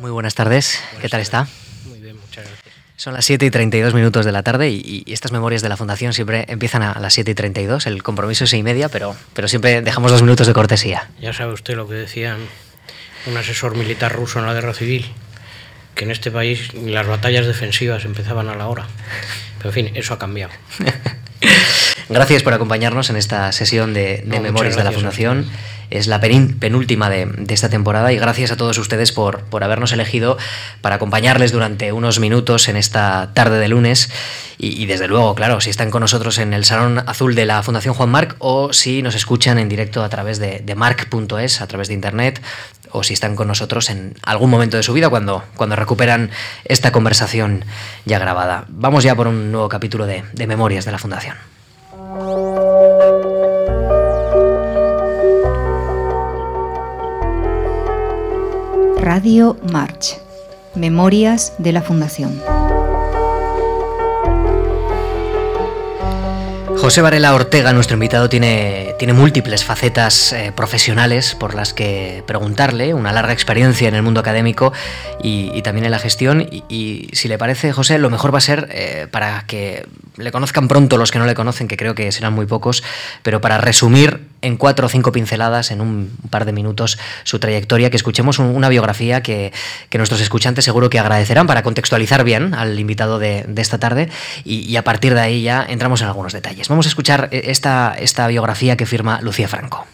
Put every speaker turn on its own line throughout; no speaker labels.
Muy buenas tardes, ¿qué tal está?
Muy bien, muchas gracias.
Son las 7 y 32 minutos de la tarde y, y estas memorias de la Fundación siempre empiezan a las 7 y 32. El compromiso es 6 y media, pero, pero siempre dejamos dos minutos de cortesía.
Ya sabe usted lo que decía un asesor militar ruso en la guerra civil, que en este país las batallas defensivas empezaban a la hora. Pero en fin, eso ha cambiado.
Gracias por acompañarnos en esta sesión de, de
No,
Memorias de la Fundación. Es la penúltima de, esta temporada y gracias a todos ustedes por, por habernos elegido para acompañarles durante unos minutos en esta tarde de lunes. Y, desde luego, claro, si están con nosotros en el Salón Azul de la Fundación Juan Marc o si nos escuchan en directo a través de, de marc.es, a través de internet, o si están con nosotros en algún momento de su vida cuando, cuando recuperan esta conversación ya grabada. Vamos ya por un nuevo capítulo de Memorias de la Fundación.
Radio March. Memorias de la Fundación.
José Varela Ortega, nuestro invitado, tiene, tiene múltiples facetas eh, profesionales por las que preguntarle, una larga experiencia en el mundo académico y, también en la gestión. Y, y si le parece, José, lo mejor va a ser eh, para que le conozcan pronto los que no le conocen, que creo que serán muy pocos, pero para resumir en cuatro o cinco pinceladas, en un par de minutos, su trayectoria, que escuchemos un- una biografía que, que nuestros escuchantes seguro que agradecerán para contextualizar bien al invitado de, de esta tarde y, y a partir de ahí ya entramos en algunos detalles. Vamos a escuchar eh, esta, esta biografía que firma Lucía Franco.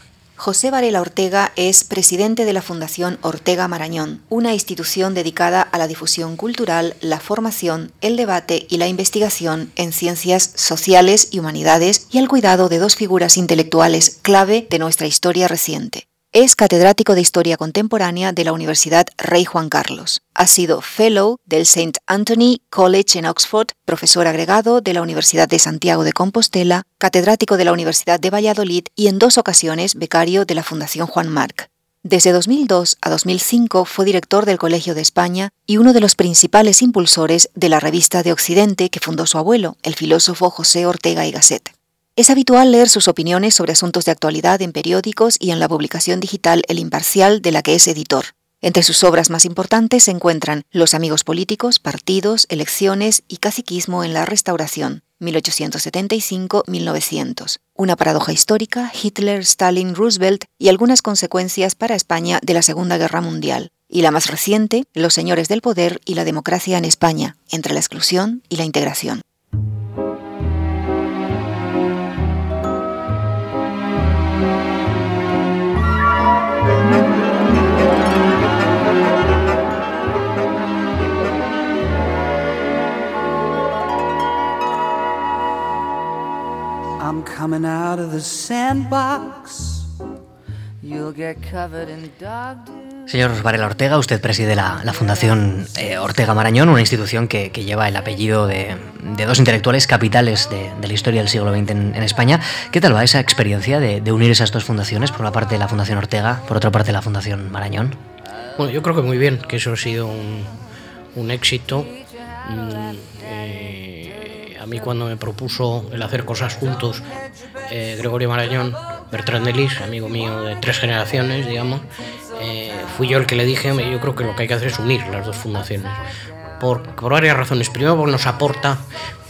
José Varela Ortega es presidente de la Fundación Ortega Marañón, una institución dedicada a la difusión cultural, la formación, el debate y la investigación en ciencias sociales y humanidades y al cuidado de dos figuras intelectuales clave de nuestra historia reciente. Es catedrático de Historia Contemporánea de la Universidad Rey Juan Carlos. Ha sido Fellow del St. Anthony College en Oxford, profesor agregado de la Universidad de Santiago de Compostela, catedrático de la Universidad de Valladolid y en dos ocasiones becario de la Fundación Juan Marc. Desde 2002 a 2005 fue director del Colegio de España y uno de los principales impulsores de la revista de Occidente que fundó su abuelo, el filósofo José Ortega y Gasset. Es habitual leer sus opiniones sobre asuntos de actualidad en periódicos y en la publicación digital El Imparcial, de la que es editor. Entre sus obras más importantes se encuentran Los amigos políticos, partidos, elecciones y caciquismo en la restauración, 1875-1900. Una paradoja histórica, Hitler, Stalin, Roosevelt y algunas consecuencias para España de la Segunda Guerra Mundial. Y la más reciente, Los señores del poder y la democracia en España, entre la exclusión y la integración.
Coming out of the sandbox. You'll get covered in dog do.
Señor Varela Ortega, usted preside la, la Fundación eh, Ortega Marañón, una institución que, que lleva el apellido de, de dos intelectuales capitales de, de la historia del siglo XX en, en España. ¿Qué tal va esa experiencia de, de unir esas dos fundaciones? Por una parte la Fundación Ortega, por otra parte la Fundación Marañón.
Bueno, yo creo que muy bien, que eso ha sido un, un éxito. Mm, eh, mí cuando me propuso el hacer cosas juntos, eh, Gregorio Marañón, Bertrand de Lis, amigo mío de tres generaciones, digamos, eh, fui yo el que le dije, "Hombre, yo creo que lo que hay que hacer es unir las dos fundaciones. Por, varias razones. Primero, porque nos aporta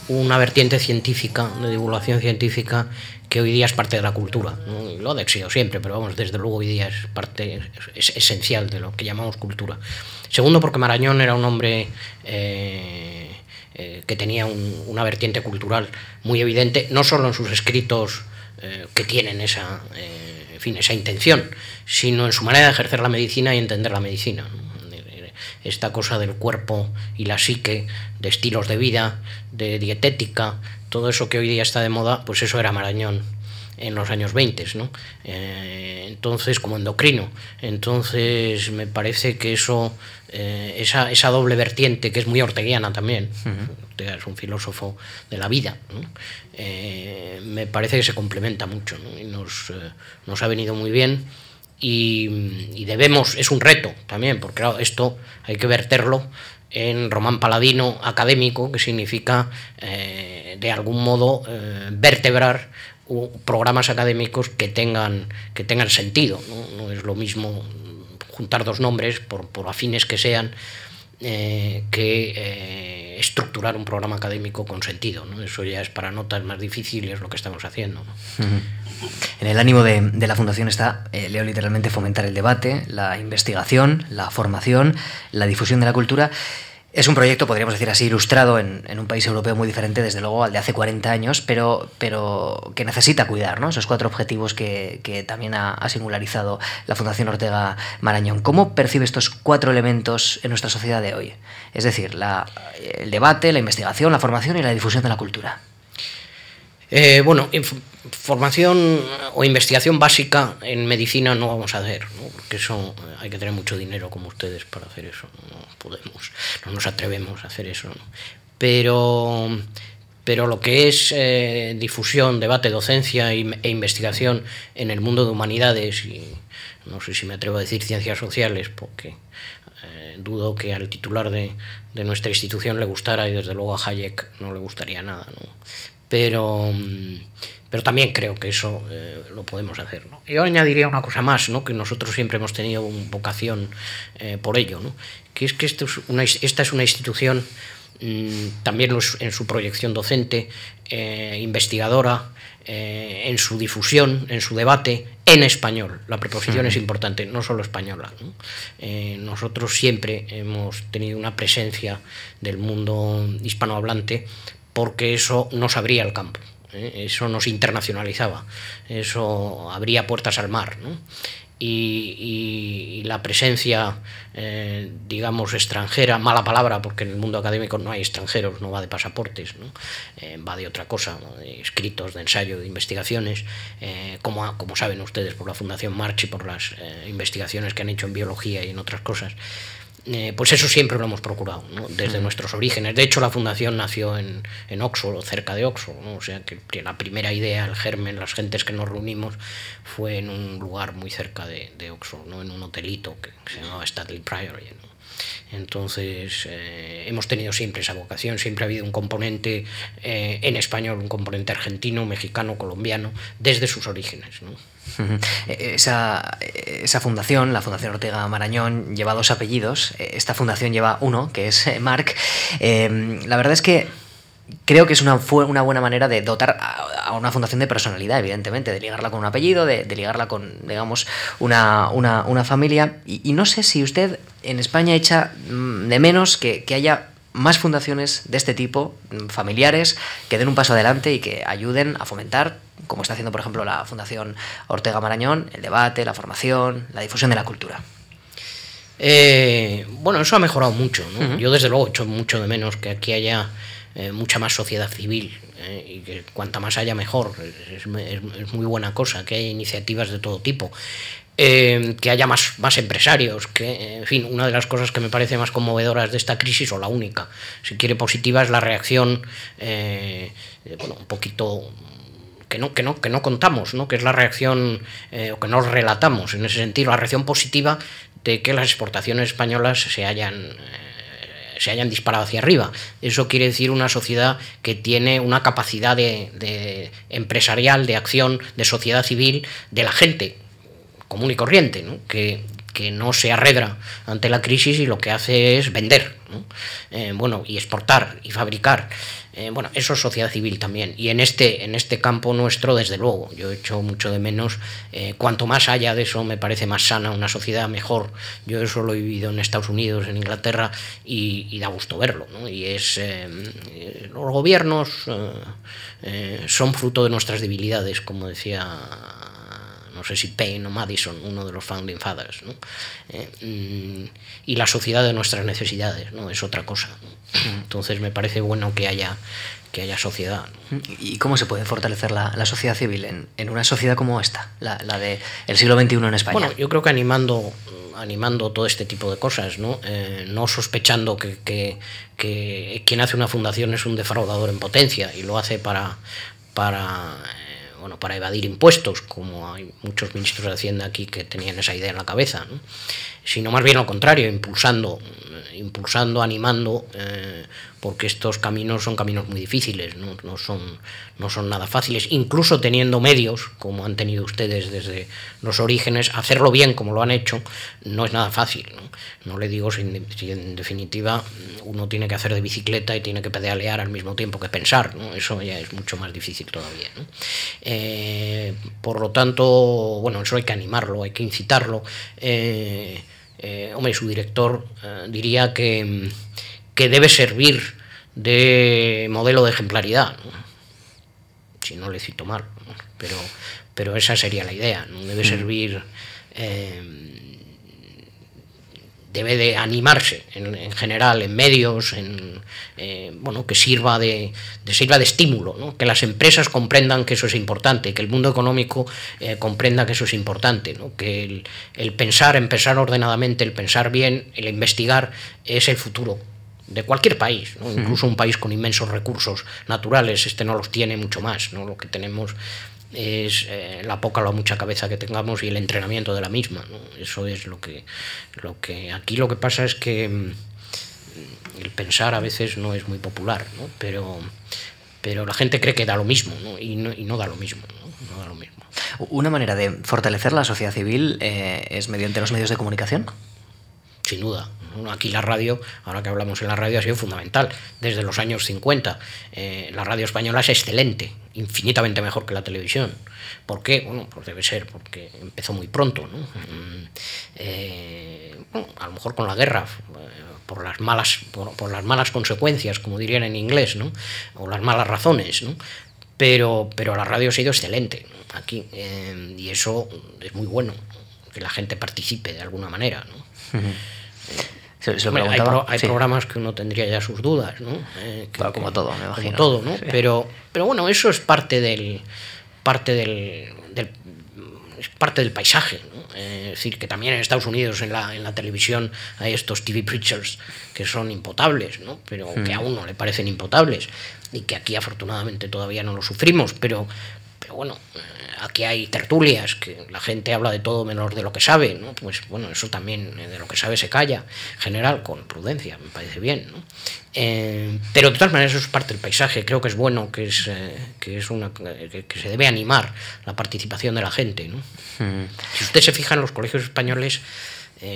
una vertiente científica, de divulgación científica, que hoy día es parte de la cultura. ¿no? Lo ha sido siempre, pero vamos, desde luego hoy día es parte es esencial de lo que llamamos cultura. Segundo, porque Marañón era un hombre eh, eh, que tenía un- una vertiente cultural muy evidente, no solo en sus escritos eh, que tienen esa, eh, fin, esa intención, sino en su manera de ejercer la medicina y entender la medicina. esta cosa del cuerpo y la psique, de estilos de vida, de dietética, todo eso que hoy día está de moda, pues eso era Marañón en los años 20, ¿no? Eh, entonces, como endocrino. Entonces, me parece que eso, eh, esa, esa doble vertiente, que es muy orteguiana también, Ortega es un filósofo de la vida, ¿no? Eh, me parece que se complementa mucho ¿no? y nos, eh, nos ha venido muy bien y, y debemos, es un reto también, porque claro, esto hay que verterlo en román paladino académico, que significa eh, de algún modo eh, vertebrar programas académicos que tengan, que tengan sentido. ¿no? Es lo mismo juntar dos nombres, por, por afines que sean, eh, que eh, estructurar un programa académico con sentido. ¿no? Eso ya es para notas más difíciles lo que estamos haciendo.
En el ánimo de, la Fundación está, eh, leo literalmente, fomentar el debate, la investigación, la formación, la difusión de la cultura es un proyecto, podríamos decir así, ilustrado en, un país europeo muy diferente, desde luego, al de hace 40 años, pero, pero que necesita cuidar ¿no? esos cuatro objetivos que, también ha, singularizado la Fundación Ortega Marañón. ¿Cómo percibe estos cuatro elementos en nuestra sociedad de hoy? Es decir, el debate, la investigación, la formación y la difusión de la cultura.
Eh, bueno, formación o investigación básica en medicina no vamos a hacer, porque eso hay que tener mucho dinero como ustedes para hacer eso. No podemos, no nos atrevemos a hacer eso. Pero, pero lo que es eh, difusión, debate, docencia e investigación en el mundo de humanidades y no sé si me atrevo a decir ciencias sociales, porque eh, dudo que al titular de, de, nuestra institución le gustara y desde luego a Hayek no le gustaría nada. ¿no? Pero, mm, pero también creo que eso eh, lo podemos hacer. ¿no? Yo añadiría una cosa más, ¿no? que nosotros siempre hemos tenido vocación eh, por ello, ¿no? que es que esto es una, esta es una institución mm, también en su proyección docente, eh, investigadora, en su difusión, en su debate, en español. La preposición es importante, no solo española. nosotros siempre hemos tenido una presencia del mundo hispanohablante porque eso nos abría el campo, ¿eh? eso nos internacionalizaba, eso abría puertas al mar. Y, la presencia, eh, digamos, extranjera, mala palabra, porque en el mundo académico no hay extranjeros, no va de pasaportes, eh, va de otra cosa, de escritos, de ensayo, de investigaciones, como, como saben ustedes por la Fundación March y por las investigaciones que han hecho en biología y en otras cosas. Eh, pues eso siempre lo hemos procurado, desde nuestros orígenes. De hecho, la fundación nació en, en Oxford, cerca de Oxford, o sea que la primera idea, el germen, las gentes que nos reunimos, fue en un lugar muy cerca de, de Oxford, ¿no? en un hotelito que se llamaba Stanley Priory. Entonces, eh, hemos tenido siempre esa vocación, siempre ha habido un componente eh, en español, un componente argentino, mexicano, colombiano, desde sus orígenes. ¿no?
Esa, esa, fundación, la Fundación Ortega Marañón, lleva dos apellidos. Esta fundación lleva uno, que es eh, Marc. Eh, la verdad es que creo que es una, una buena manera de dotar a, una fundación de personalidad, evidentemente, de ligarla con un apellido, de, ligarla con, digamos, una, una, familia. Y, no sé si usted en España echa mm, de menos que, que haya más fundaciones de este tipo, mm, familiares, que den un paso adelante y que ayuden a fomentar como está haciendo, por ejemplo, la Fundación Ortega Marañón, el debate, la formación, la difusión de la cultura.
Eh, bueno, eso ha mejorado mucho. Yo, desde luego, echo mucho de menos que aquí haya eh, mucha más sociedad civil eh, y que cuanta más haya, mejor. Es, muy buena cosa que haya iniciativas de todo tipo. que haya más, más empresarios, que, en fin, una de las cosas que me parece más conmovedoras de esta crisis, o la única, si quiere positiva, es la reacción, bueno, un poquito que no, que no, que no contamos, ¿no? que es la reacción, eh, o que no relatamos en ese sentido, la reacción positiva de que las exportaciones españolas se hayan, eh, se hayan disparado hacia arriba. Eso quiere decir una sociedad que tiene una capacidad de, empresarial, de acción, de sociedad civil, de la gente común y corriente, Que, que no se arredra ante la crisis y lo que hace es vender, eh, bueno, y exportar y fabricar. Eh, bueno, eso es sociedad civil también. Y en este, en este campo nuestro, desde luego, yo he hecho mucho de menos. Eh, cuanto más haya de eso, me parece más sana, una sociedad mejor. Yo eso lo he vivido en Estados Unidos, en Inglaterra, y, da gusto verlo. Y es. Eh, los gobiernos son fruto de nuestras debilidades, como decía no sé si Payne o Madison, uno de los founding fathers, ¿no? Mm, y la sociedad de nuestras necesidades, ¿no? Es otra cosa. Entonces me parece bueno que haya que haya sociedad.
¿Y cómo se puede fortalecer la, sociedad civil en, una sociedad como esta, la, del siglo XXI en España?
Bueno, yo creo que animando, animando todo este tipo de cosas, no, eh, no sospechando que, que, quien hace una fundación es un defraudador en potencia y lo hace para, para bueno, para evadir impuestos, como hay muchos ministros de Hacienda aquí que tenían esa idea en la cabeza, sino más bien lo contrario, impulsando impulsando, animando, eh, porque estos caminos son caminos muy difíciles, ¿no? son, no son nada fáciles, incluso teniendo medios, como han tenido ustedes desde los orígenes, hacerlo bien como lo han hecho no es nada fácil. No, le digo si, en definitiva uno tiene que hacer de bicicleta y tiene que pedalear al mismo tiempo que pensar, ¿no? eso ya es mucho más difícil todavía. Eh, por lo tanto, bueno, eso hay que animarlo, hay que incitarlo. Eh, eh, hombre, su director diría que, que, debe servir de modelo de ejemplaridad. Si no le cito mal, pero, pero esa sería la idea. ¿no? Debe mm. servir debe de animarse en, general en medios, en, eh, bueno, que sirva de, sirva de estímulo, que las empresas comprendan que eso es importante, que el mundo económico eh, comprenda que eso es importante, que el, pensar, en pensar ordenadamente, el pensar bien, el investigar es el futuro de cualquier país, incluso un país con inmensos recursos naturales, este no los tiene mucho más, ¿no? lo que tenemos es eh, la poca o la mucha cabeza que tengamos y el entrenamiento de la misma. Eso es lo que, lo que aquí lo que pasa es que mm, el pensar a veces no es muy popular, ¿no? pero, pero la gente cree que da lo mismo Y, no, y no da lo mismo. ¿no? da lo mismo.
Una manera de fortalecer la sociedad civil eh, es mediante los medios de comunicación.
Sin duda. Aquí la radio, ahora que hablamos en la radio, ha sido fundamental. Desde los años 50, eh, la radio española es excelente, infinitamente mejor que la televisión. ¿Por qué? Bueno, pues debe ser porque empezó muy pronto. Mm, eh, a lo mejor con la guerra, eh, por las malas, por, las malas consecuencias, como dirían en inglés, ¿no? o las malas razones. ¿no? Pero, pero la radio ha sido excelente aquí y eso es muy bueno, que la gente participe de alguna manera. ¿no? Hay, programas que uno tendría ya sus dudas, ¿no?
Eh, como todo, me imagino.
Como todo, ¿no? Pero, pero bueno, eso es parte del, parte del, es parte del paisaje. ¿no? Eh, es decir, que también en Estados Unidos, en la, en la televisión, hay estos TV preachers que son impotables, ¿no? pero que a uno le parecen impotables y que aquí afortunadamente todavía no lo sufrimos, pero, pero bueno, eh, aquí hay tertulias, que la gente habla de todo menos de lo que sabe, ¿no? Pues bueno, eso también eh, de lo que sabe se calla, en general, con prudencia, me parece bien, ¿no? Eh, pero de todas maneras eso es parte del paisaje, creo que es bueno, que es, que es una que, se debe animar la participación de la gente, ¿no? Si usted se fija en los colegios españoles,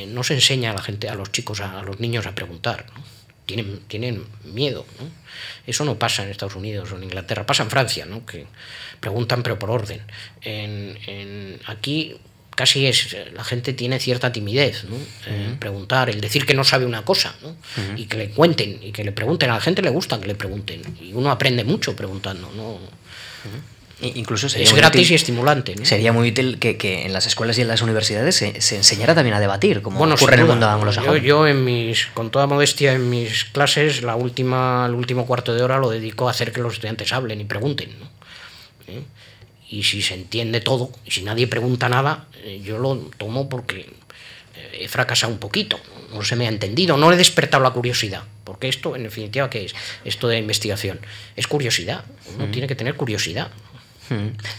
no se enseña a la gente, a los chicos, a, a los niños a preguntar, ¿no? Tienen, tienen miedo. ¿no? Eso no pasa en Estados Unidos o en Inglaterra, pasa en Francia, ¿no? que preguntan pero por orden. En, en aquí casi es la gente tiene cierta timidez ¿no? preguntar el decir que no sabe una cosa ¿no? y que le cuenten y que le pregunten a la gente le gusta que le pregunten y uno aprende mucho preguntando no
Incluso
es gratis y estimulante.
Sería muy útil que, en las escuelas y en las universidades se, enseñara también a debatir, como ocurre en el mundo anglosajón.
Yo, yo, en mis, con toda modestia, en mis clases, la última, el último cuarto de hora lo dedico a hacer que los estudiantes hablen y pregunten. ¿Eh? Y si se entiende todo, y si nadie pregunta nada, eh, yo lo tomo porque eh, he fracasado un poquito, no se me ha entendido, no he despertado la curiosidad, porque esto, en definitiva, ¿qué es? Esto de investigación es curiosidad, uno tiene que tener curiosidad.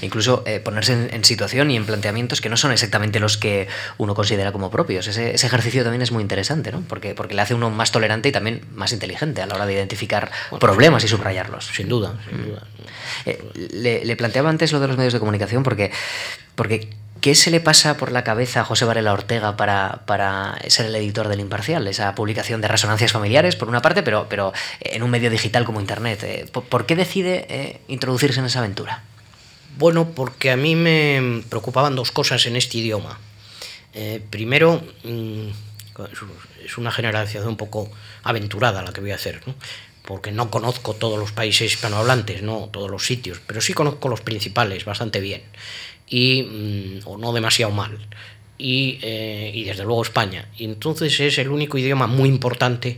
Incluso eh, ponerse en, situación y en planteamientos que no son exactamente los que uno considera como propios. Ese, ejercicio también es muy interesante, ¿no? Porque, porque le hace uno más tolerante y también más inteligente a la hora de identificar problemas y subrayarlos.
Sin duda, sin duda.
Eh, le, planteaba antes lo de los medios de comunicación porque, porque ¿qué se le pasa por la cabeza a José Varela Ortega para, para ser el editor del Imparcial? Esa publicación de resonancias familiares, por una parte, pero, pero en un medio digital como Internet. Eh, ¿Por, qué decide introducirse en esa aventura?
Bueno, porque a mí me preocupaban dos cosas en este idioma. Eh, primero, mm, es una generalización un poco aventurada la que voy a hacer, porque no conozco todos los países hispanohablantes, no todos los sitios, pero sí conozco los principales bastante bien, y, mm, o no demasiado mal. Y, eh, y, desde luego España. Y entonces es el único idioma muy importante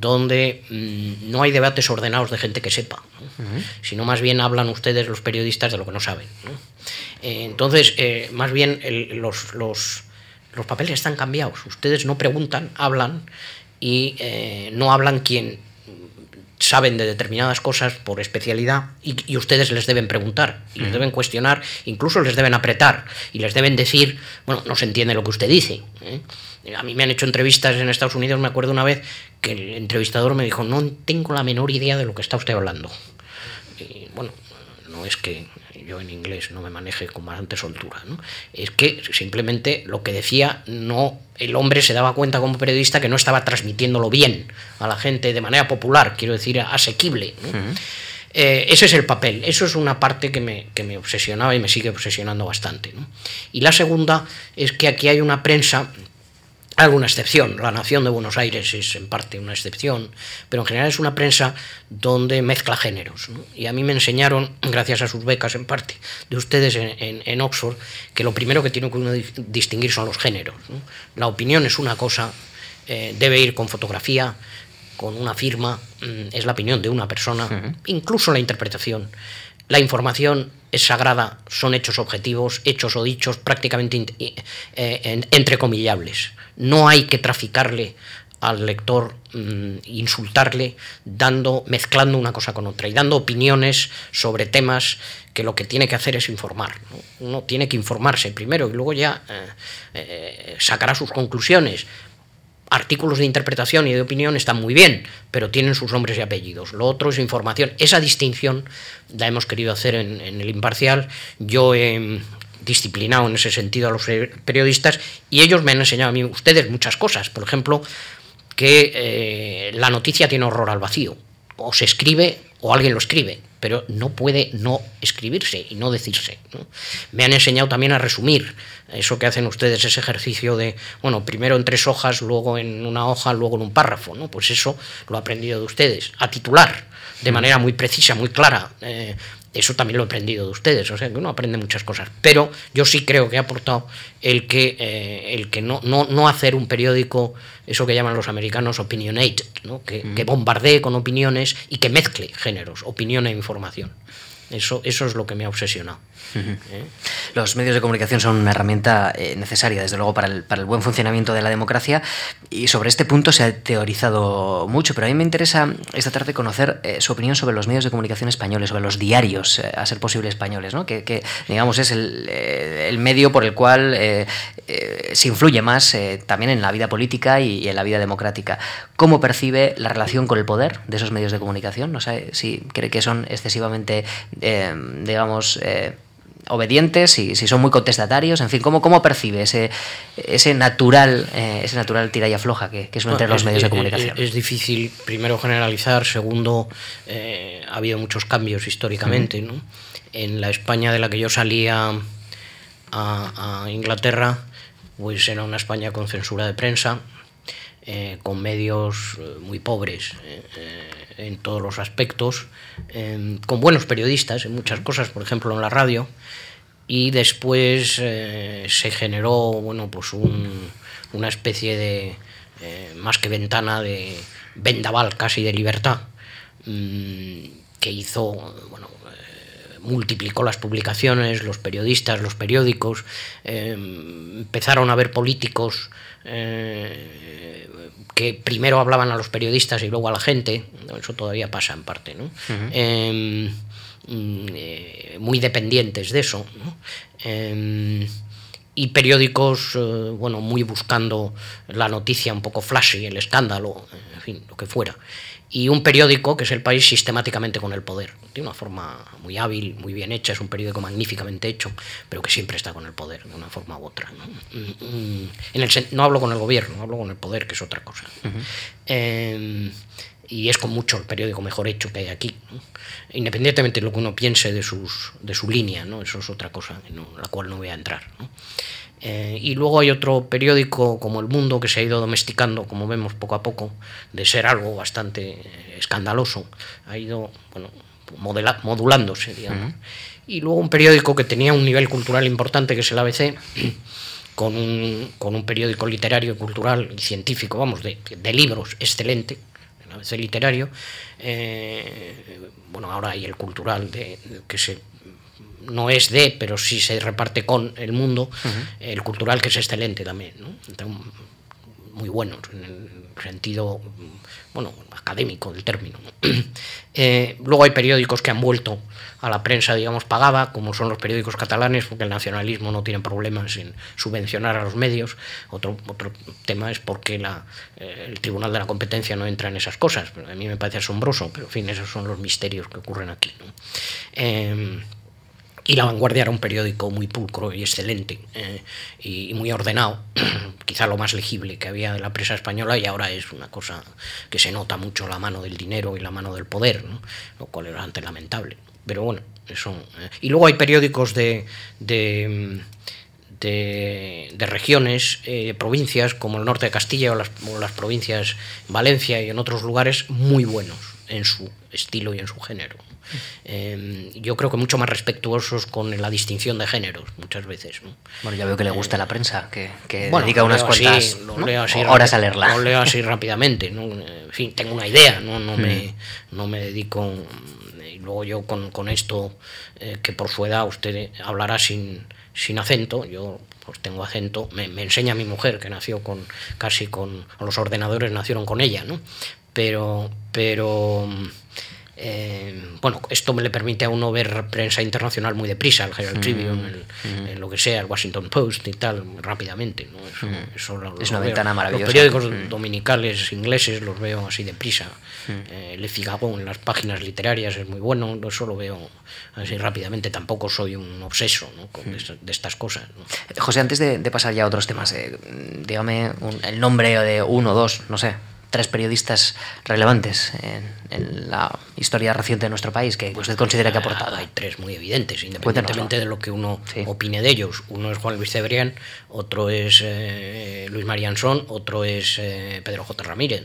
donde mm, no hay debates ordenados de gente que sepa, sino más bien hablan ustedes los periodistas de lo que no saben. Eh, entonces, eh, más bien los, los, los, papeles están cambiados. Ustedes no preguntan, hablan y eh, no hablan quien saben de determinadas cosas por especialidad y, ustedes les deben preguntar y les deben cuestionar, incluso les deben apretar y les deben decir, bueno, no se entiende lo que usted dice. ¿eh? A mí me han hecho entrevistas en Estados Unidos, me acuerdo una vez que el entrevistador me dijo, no tengo la menor idea de lo que está usted hablando. Y, bueno, no es que yo en inglés no me maneje con bastante soltura, ¿no? es que simplemente lo que decía, no el hombre se daba cuenta como periodista que no estaba transmitiéndolo bien a la gente de manera popular, quiero decir, asequible. Eh, ese es el papel, eso es una parte que me, que me obsesionaba y me sigue obsesionando bastante. Y la segunda es que aquí hay una prensa alguna excepción. La Nación de Buenos Aires es en parte una excepción, pero en general es una prensa donde mezcla géneros. Y a mí me enseñaron, gracias a sus becas en parte, de ustedes en, Oxford, que lo primero que tiene que uno distinguir son los géneros. La opinión es una cosa, eh, debe ir con fotografía, con una firma, mm, es la opinión de una persona, incluso la interpretación. La información es sagrada, son hechos objetivos, hechos o dichos prácticamente eh, entrecomillables. No hay que traficarle al lector, mm, insultarle, dando, mezclando una cosa con otra y dando opiniones sobre temas que lo que tiene que hacer es informar. Uno tiene que informarse primero y luego ya eh, eh, sacará sus conclusiones. Artículos de interpretación y de opinión están muy bien, pero tienen sus nombres y apellidos. Lo otro es información. Esa distinción la hemos querido hacer en, el imparcial. Yo he disciplinado en ese sentido a los periodistas y ellos me han enseñado a mí, ustedes, muchas cosas. Por ejemplo, que eh, la noticia tiene horror al vacío. O se escribe o alguien lo escribe, pero no puede no escribirse y no decirse. Me han enseñado también a resumir. Eso que hacen ustedes, ese ejercicio de, bueno, primero en tres hojas, luego en una hoja, luego en un párrafo. ¿no? Pues eso lo he aprendido de ustedes. A titular de manera muy precisa, muy clara. Eh, eso también lo he aprendido de ustedes, o sea que uno aprende muchas cosas. Pero yo sí creo que ha aportado el que, eh, el que no, no, no, hacer un periódico, eso que llaman los americanos opinionated, ¿no? que, que bombardee con opiniones y que mezcle géneros, opinión e información. Eso, eso es lo que me ha obsesionado.
¿Eh? Los medios de comunicación son una herramienta eh, necesaria, desde luego, para el, para el, buen funcionamiento de la democracia y sobre este punto se ha teorizado mucho, pero a mí me interesa esta tarde conocer eh, su opinión sobre los medios de comunicación españoles, sobre los diarios, a ser posible españoles, ¿no? que, digamos es el, el, medio por el cual se influye más también en la vida política y, en la vida democrática. ¿Cómo percibe la relación con el poder de esos medios de comunicación? No sé si cree que son excesivamente, digamos, obedientes, y si son muy contestatarios, en fin, ¿cómo, cómo percibe ese, ese natural eh, ese natural tira y afloja que, que es entre los medios de comunicación?
Es, difícil, primero, generalizar, segundo, eh, ha habido muchos cambios históricamente. ¿no? En la España de la que yo salía a, Inglaterra, pues era una España con censura de prensa, eh, con medios muy pobres en todos los aspectos, con buenos periodistas en muchas cosas, por ejemplo en la radio, y después eh, se generó bueno, pues una especie de, eh, más que ventana, de vendaval casi de libertad, mm, que hizo, bueno, eh, multiplicó las publicaciones, los periodistas, los periódicos, empezaron a haber políticos que primero hablaban a los periodistas y luego a la gente, eso todavía pasa en parte, ¿no? Em, mm, eh, muy dependientes de eso. Y periódicos, eh, bueno, muy buscando la noticia un poco flashy, el escándalo, en fin, lo que fuera y un periódico que es El País sistemáticamente con el poder. De una forma muy hábil, muy bien hecha, es un periódico magníficamente hecho, pero que siempre está con el poder, de una forma u otra. No, mm, mm, en el, no hablo con el gobierno, hablo con el poder, que es otra cosa. Em, y es con mucho el periódico mejor hecho que hay aquí, independientemente de lo que uno piense de, sus, de su línea, ¿no? eso es otra cosa, en la cual no voy a entrar. Eh, y luego hay otro periódico como El Mundo que se ha ido domesticando, como vemos poco a poco, de ser algo bastante eh, escandaloso, ha ido bueno, modulándose, digamos. Y luego un periódico que tenía un nivel cultural importante, que es el ABC, con un, con un periódico literario, cultural y científico, vamos, de, de libros excelente, el ABC literario. Eh, bueno, ahora hay el cultural de, que se no es de, pero sí se reparte con el mundo, el cultural que es excelente también. muy buenos en el sentido bueno, académico del término. Eh, luego hay periódicos que han vuelto a la prensa, digamos, pagada, como son los periódicos catalanes, porque el nacionalismo no tiene problemas en subvencionar a los medios. Otro, otro tema es porque la, eh, el Tribunal de la Competencia no entra en esas cosas. A mí me parece asombroso, pero en fin, esos son los misterios que ocurren aquí. Eh, y La Vanguardia era un periódico muy pulcro y excelente eh, y, muy ordenado, quizá lo más legible que había de la prensa española y ahora es una cosa que se nota mucho la mano del dinero y la mano del poder, lo cual es bastante lamentable. Pero bueno, eso. Eh. Y luego hay periódicos de, de, de, regiones, eh, provincias como el norte de Castilla o las provincias Valencia y en otros lugares muy buenos en su estilo y en su género. Em, yo creo que mucho más respetuosos con la distinción de géneros muchas veces.
Bueno, ya veo que le gusta la prensa, que, dedica unas cuantas horas a leerla.
Lo leo así rápidamente, en fin, tengo una idea, no, no, me, mm. no me dedico... Y luego yo con, con esto, eh, que por su edad usted hablará sin, sin acento, yo pues tengo acento, me, me, enseña mi mujer que nació con casi con los ordenadores nacieron con ella, ¿no? Pero pero eh, bueno, esto me le permite a uno ver prensa internacional muy deprisa, el Herald Tribune, el, lo que sea, el Washington Post y tal, rápidamente.
es una ventana maravillosa.
Los periódicos dominicales ingleses los veo así deprisa. Eh, Le Figaro en las páginas literarias es muy bueno, eso lo veo así rápidamente. Tampoco soy un obseso de, estas cosas.
José, antes de, pasar ya a otros temas, eh, dígame el nombre de uno o dos, no sé, tres periodistas relevantes en, la historia reciente de nuestro país que usted considera que ha aportado?
Hay tres muy evidentes, independientemente de lo que uno opine de ellos. Uno es Juan Luis Cebrián, otro es eh, Luis Mariansón, otro es eh, Pedro J. Ramírez.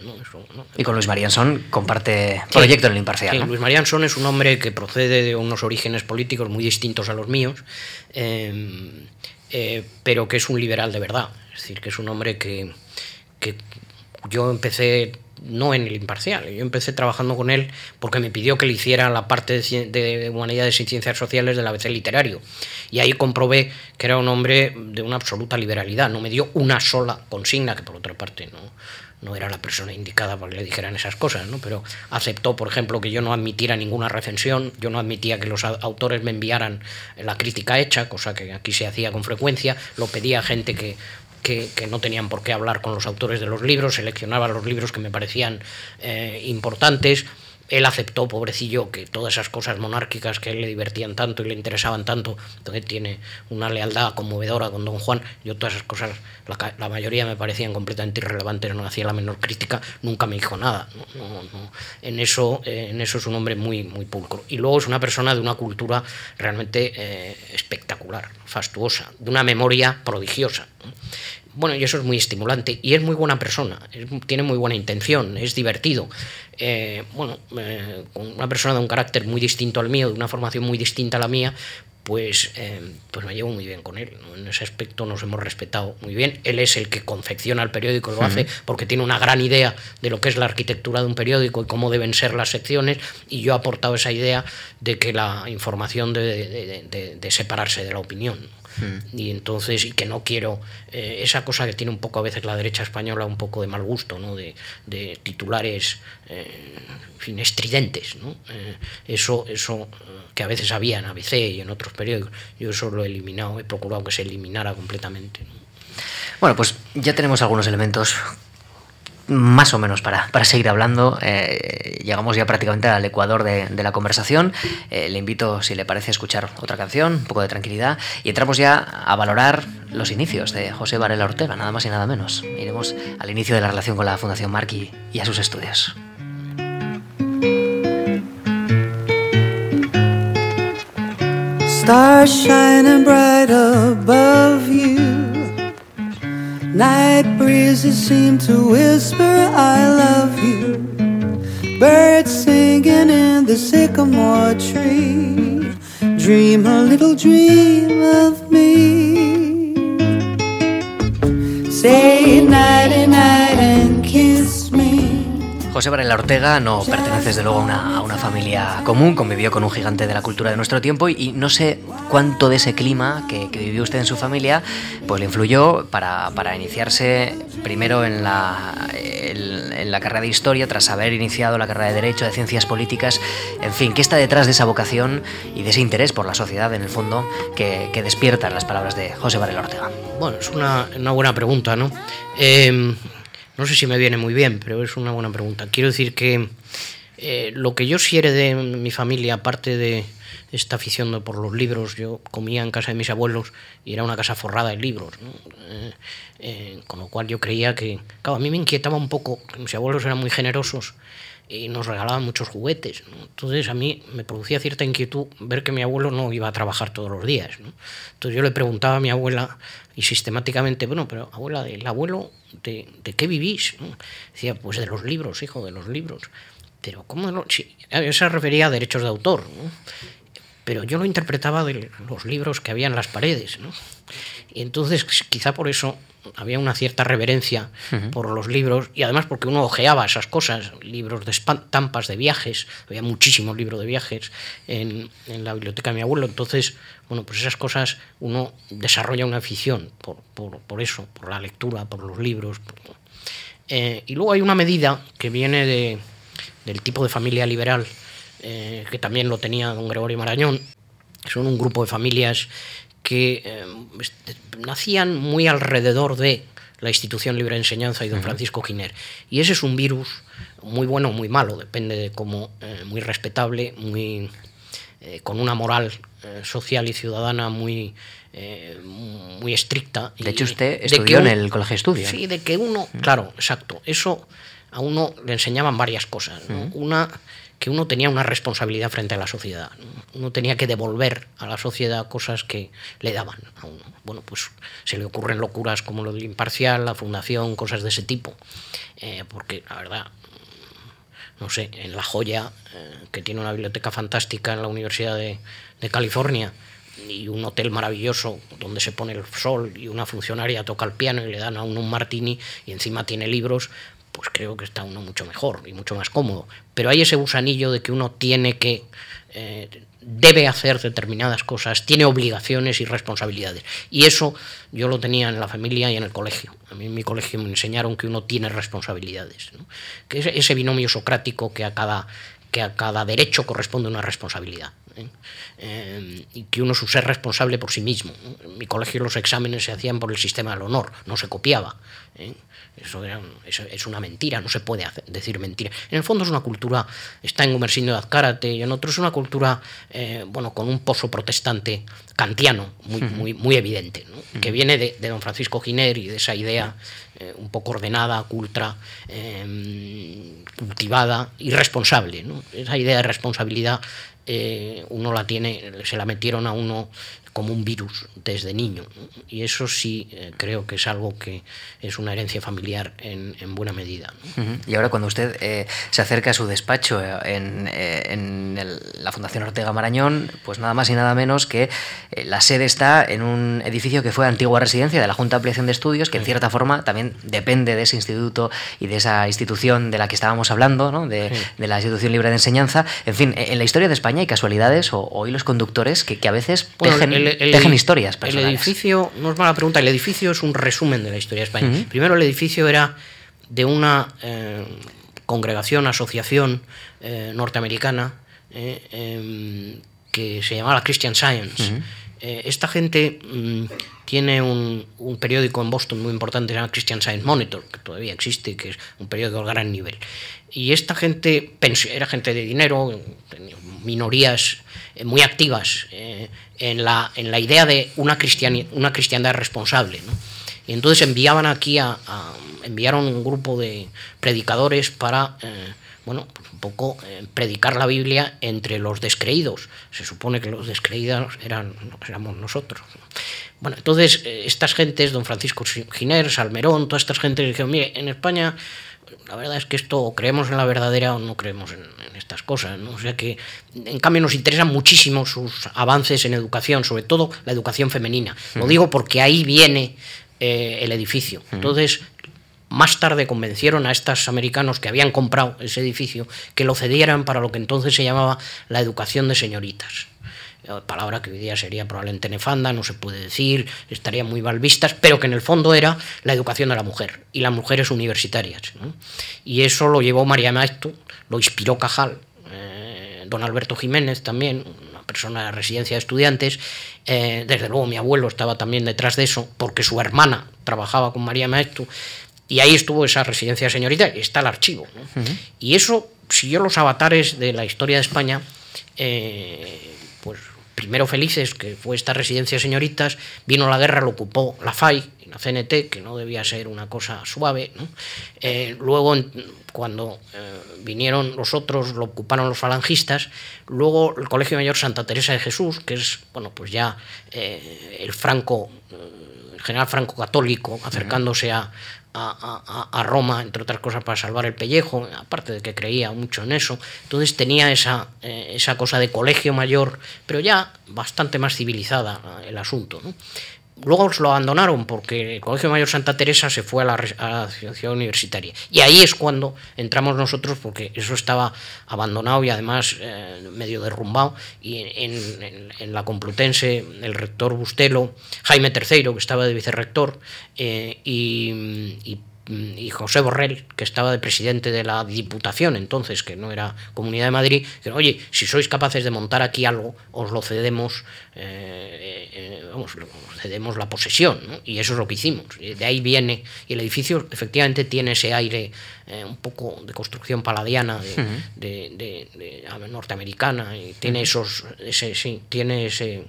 Y con Luis Mariansón comparte proyecto en el Imparcial.
Luis Mariansón es un hombre que procede de unos orígenes políticos muy distintos a los míos, em, eh, pero que es un liberal de verdad. Es decir, que es un hombre que, que yo empecé no en el imparcial, yo empecé trabajando con él porque me pidió que le hiciera la parte de, humanidades y ciencias sociales del ABC literario. Y ahí comprobé que era un hombre de una absoluta liberalidad, no me dio una sola consigna, que por otra parte no, no era la persona indicada para que le dijeran esas cosas, ¿no? pero aceptó, por ejemplo, que yo no admitiera ninguna recensión, yo no admitía que los autores me enviaran la crítica hecha, cosa que aquí se hacía con frecuencia, lo pedía gente que que, no tenían por qué hablar con los autores de los libros, seleccionaba los libros que me parecían eh, importantes. Él aceptó, pobrecillo, que todas esas cosas monárquicas que a él le divertían tanto y le interesaban tanto, entonces tiene una lealtad conmovedora con don Juan. Yo todas esas cosas, la, mayoría me parecían completamente irrelevantes, no hacía la menor crítica, nunca me dijo nada. En, eso, eh, en eso es un hombre muy, muy pulcro. Y luego es una persona de una cultura realmente eh, espectacular, fastuosa, de una memoria prodigiosa bueno, y eso es muy estimulante. Y es muy buena persona, tiene muy buena intención, es divertido. Eh, bueno, eh, una persona de un carácter muy distinto al mío, de una formación muy distinta a la mía, pues, eh, pues me llevo muy bien con él. En ese aspecto nos hemos respetado muy bien. Él es el que confecciona el periódico, lo hace porque tiene una gran idea de lo que es la arquitectura de un periódico y cómo deben ser las secciones. Y yo he aportado esa idea de que la información debe de separarse de la opinión. Mm. Y entonces, y que no quiero, eh, esa cosa que tiene un poco a veces la derecha española, un poco de mal gusto, ¿no? de, de titulares eh, fin, estridentes. ¿no? Eh, eso, eso que a veces había en ABC y en otros periódicos, yo eso lo he eliminado, he procurado que se eliminara completamente.
Bueno, pues ya tenemos algunos elementos más o menos para, seguir hablando. Eh, llegamos ya prácticamente al ecuador de, la conversación. Eh, le invito, si le parece, a escuchar otra canción, un poco de tranquilidad, y entramos ya a valorar los inicios de José Varela Ortega, nada más y nada menos. Iremos al inicio de la relación con la Fundación Marqui y a sus estudios. Night breezes seem to whisper, I love you. Birds singing in the sycamore tree. Dream a little dream of me. Say night. José Varela Ortega no pertenece desde luego a una, familia común, convivió con un gigante de la cultura de nuestro tiempo y, no sé cuánto de ese clima que, vivió usted en su familia pues le influyó para, iniciarse primero en la, en, la carrera de historia, tras haber iniciado la carrera de Derecho, de Ciencias Políticas, en fin, ¿qué está detrás de esa vocación y de ese interés por la sociedad en el fondo que, despiertan las palabras de José Varela Ortega?
Bueno, es una, buena pregunta, ¿no? Eh, no sé si me viene muy bien, pero es una buena pregunta. Quiero decir que eh, lo que yo sí de mi familia, aparte de esta afición por los libros, yo comía en casa de mis abuelos y era una casa forrada de libros, eh, eh, con lo cual yo creía que, claro, a mí me inquietaba un poco, mis abuelos eran muy generosos y nos regalaban muchos juguetes. Entonces a mí me producía cierta inquietud ver que mi abuelo no iba a trabajar todos los días. Entonces yo le preguntaba a mi abuela y sistemáticamente, bueno, pero abuela, ¿el abuelo de, de qué vivís? Decía, pues de los libros, hijo, de los libros. Pero ¿cómo no? Sí, se refería a derechos de autor. Pero yo lo interpretaba de los libros que había en las paredes. Y entonces quizá por eso había una cierta reverencia por los libros y además porque uno ojeaba esas cosas, libros de estampas de viajes, había muchísimos libros de viajes en, la biblioteca de mi abuelo, entonces, bueno, pues esas cosas uno desarrolla una afición por, eso, por la lectura, por los libros. Eh, y luego hay una medida que viene de, del tipo de familia liberal, eh, que también lo tenía don Gregorio Marañón, son un grupo de familias que eh, nacían muy alrededor de la institución libre de enseñanza y don Francisco Giner. Y ese es un virus muy bueno o muy malo, depende de cómo, eh, muy respetable, muy, eh, con una moral social y ciudadana muy, muy estricta.
De hecho, usted estudió en el colegio de estudios.
Sí, de que uno, claro, exacto, eso a uno le enseñaban varias cosas. Una que uno tenía una responsabilidad frente a la sociedad. Uno tenía que devolver a la sociedad cosas que le daban a uno. Bueno, pues se le ocurren locuras como lo del imparcial, la fundación, cosas de ese tipo. Eh, porque la verdad, no sé, en La Joya, eh, que tiene una biblioteca fantástica en la Universidad de, de California, y un hotel maravilloso donde se pone el sol y una funcionaria toca el piano y le dan a uno un martini y encima tiene libros, pues creo que está uno mucho mejor y mucho más cómodo. Pero hay ese gusanillo de que uno tiene que, eh, debe hacer determinadas cosas, tiene obligaciones y responsabilidades. Y eso yo lo tenía en la familia y en el colegio. A mí en mi colegio me enseñaron que uno tiene responsabilidades. Que es ese binomio socrático que a cada, que a cada derecho corresponde una responsabilidad. ¿eh? Eh, y que uno es ser responsable por sí mismo. En mi colegio los exámenes se hacían por el sistema del honor, no se copiaba. Eso, es una mentira, no se puede decir mentira. En el fondo es una cultura, está en Gumersindo de Azcárate y en otro es una cultura, eh, bueno, con un pozo protestante kantiano muy, muy, muy evidente, que viene de, don Francisco Giner y de esa idea eh, un poco ordenada, culta, em, cultivada y responsable. Esa idea de responsabilidad eh, uno la tiene, se la metieron a uno como un virus desde niño. Y eso sí eh, creo que es algo que es una herencia familiar en, buena medida.
Y ahora cuando usted eh, se acerca a su despacho eh, en, la Fundación Ortega Marañón, pues nada más y nada menos que la sede está en un edificio que fue antigua residencia de la Junta de Ampliación de Estudios, que en cierta forma también depende de ese instituto y de esa institución de la que estábamos hablando, ¿no? de, la institución libre de enseñanza. En fin, en la historia de España hay casualidades o, hilos conductores que, a veces el, historias
El edificio, no es mala pregunta, el edificio es un resumen de la historia de España. Primero, el edificio era de una eh, congregación, asociación eh, norteamericana eh, em, que se llamaba Christian Science. esta gente mm, tiene un, periódico en Boston muy importante, se llama Christian Science Monitor, que todavía existe, que es un periódico de gran nivel. Y esta gente era gente de dinero, minorías muy activas en la, en la idea de una, una cristiandad responsable. Y entonces enviaban aquí a, enviaron un grupo de predicadores para eh, bueno, pues un poco eh, predicar la Biblia entre los descreídos. Se supone que los descreídos eran, éramos nosotros. Bueno, entonces eh, estas gentes, don Francisco Giner, Salmerón, todas estas gentes dijeron, mire, en España la verdad es que esto o creemos en la verdadera o no creemos en, estas cosas. ¿no? O sea que, en cambio, nos interesan muchísimo sus avances en educación, sobre todo la educación femenina. Lo digo porque ahí viene eh, el edificio. Entonces, más tarde convencieron a estos americanos que habían comprado ese edificio que lo cedieran para lo que entonces se llamaba la educación de señoritas palabra que hoy día sería probablemente nefanda, no se puede decir, estaría muy mal vistas, pero que en el fondo era la educación de la mujer y las mujeres universitarias. Y eso lo llevó María Maestro, lo inspiró Cajal, eh, don Alberto Jiménez también, una persona de residencia de estudiantes, eh, desde luego mi abuelo estaba también detrás de eso, porque su hermana trabajaba con María Maestro, y ahí estuvo esa residencia señorita, y está el archivo. Y eso siguió los avatares de la historia de España, eh, pues primero felices, que fue esta residencia de señoritas, vino la guerra, lo ocupó la FAI, la CNT, que no debía ser una cosa suave. Eh, luego, cuando eh, vinieron los otros, lo ocuparon los falangistas. Luego, el Colegio Mayor Santa Teresa de Jesús, que es, bueno, pues ya eh, el Franco, el general franco católico, acercándose a, a, Roma, entre otras cosas, para salvar el pellejo, aparte de que creía mucho en eso. Entonces tenía esa, esa cosa de colegio mayor, pero ya bastante más civilizada el asunto. ¿no? Luego lo abandonaron porque el Colegio Mayor Santa Teresa se fue a la, ciudad universitaria. Y ahí es cuando entramos nosotros porque eso estaba abandonado y además eh, medio derrumbado. Y en, la Complutense el rector Bustelo, Jaime III, que estaba de vicerrector, eh, y y José Borrell, que estaba de presidente de la Diputación entonces, que no era Comunidad de Madrid, dijeron, oye, si sois capaces de montar aquí algo, os lo cedemos, eh, eh, vamos, cedemos la posesión, y eso es lo que hicimos. De ahí viene, y el edificio efectivamente tiene ese aire eh, un poco de construcción paladiana, de, norteamericana, y tiene esos, ese, sí, tiene ese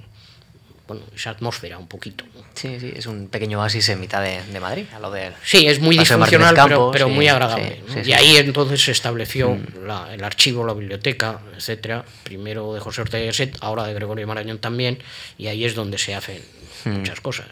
bueno, esa atmósfera un poquito.
Sí, sí, es un pequeño oasis en mitad de, Madrid, a lo de...
Sí, es muy disfuncional, pero, muy agradable. y ahí entonces se estableció mm. el archivo, la biblioteca, etcétera, primero de José Ortega Set, ahora de Gregorio Marañón también, y ahí es donde se hacen. Muchas cosas.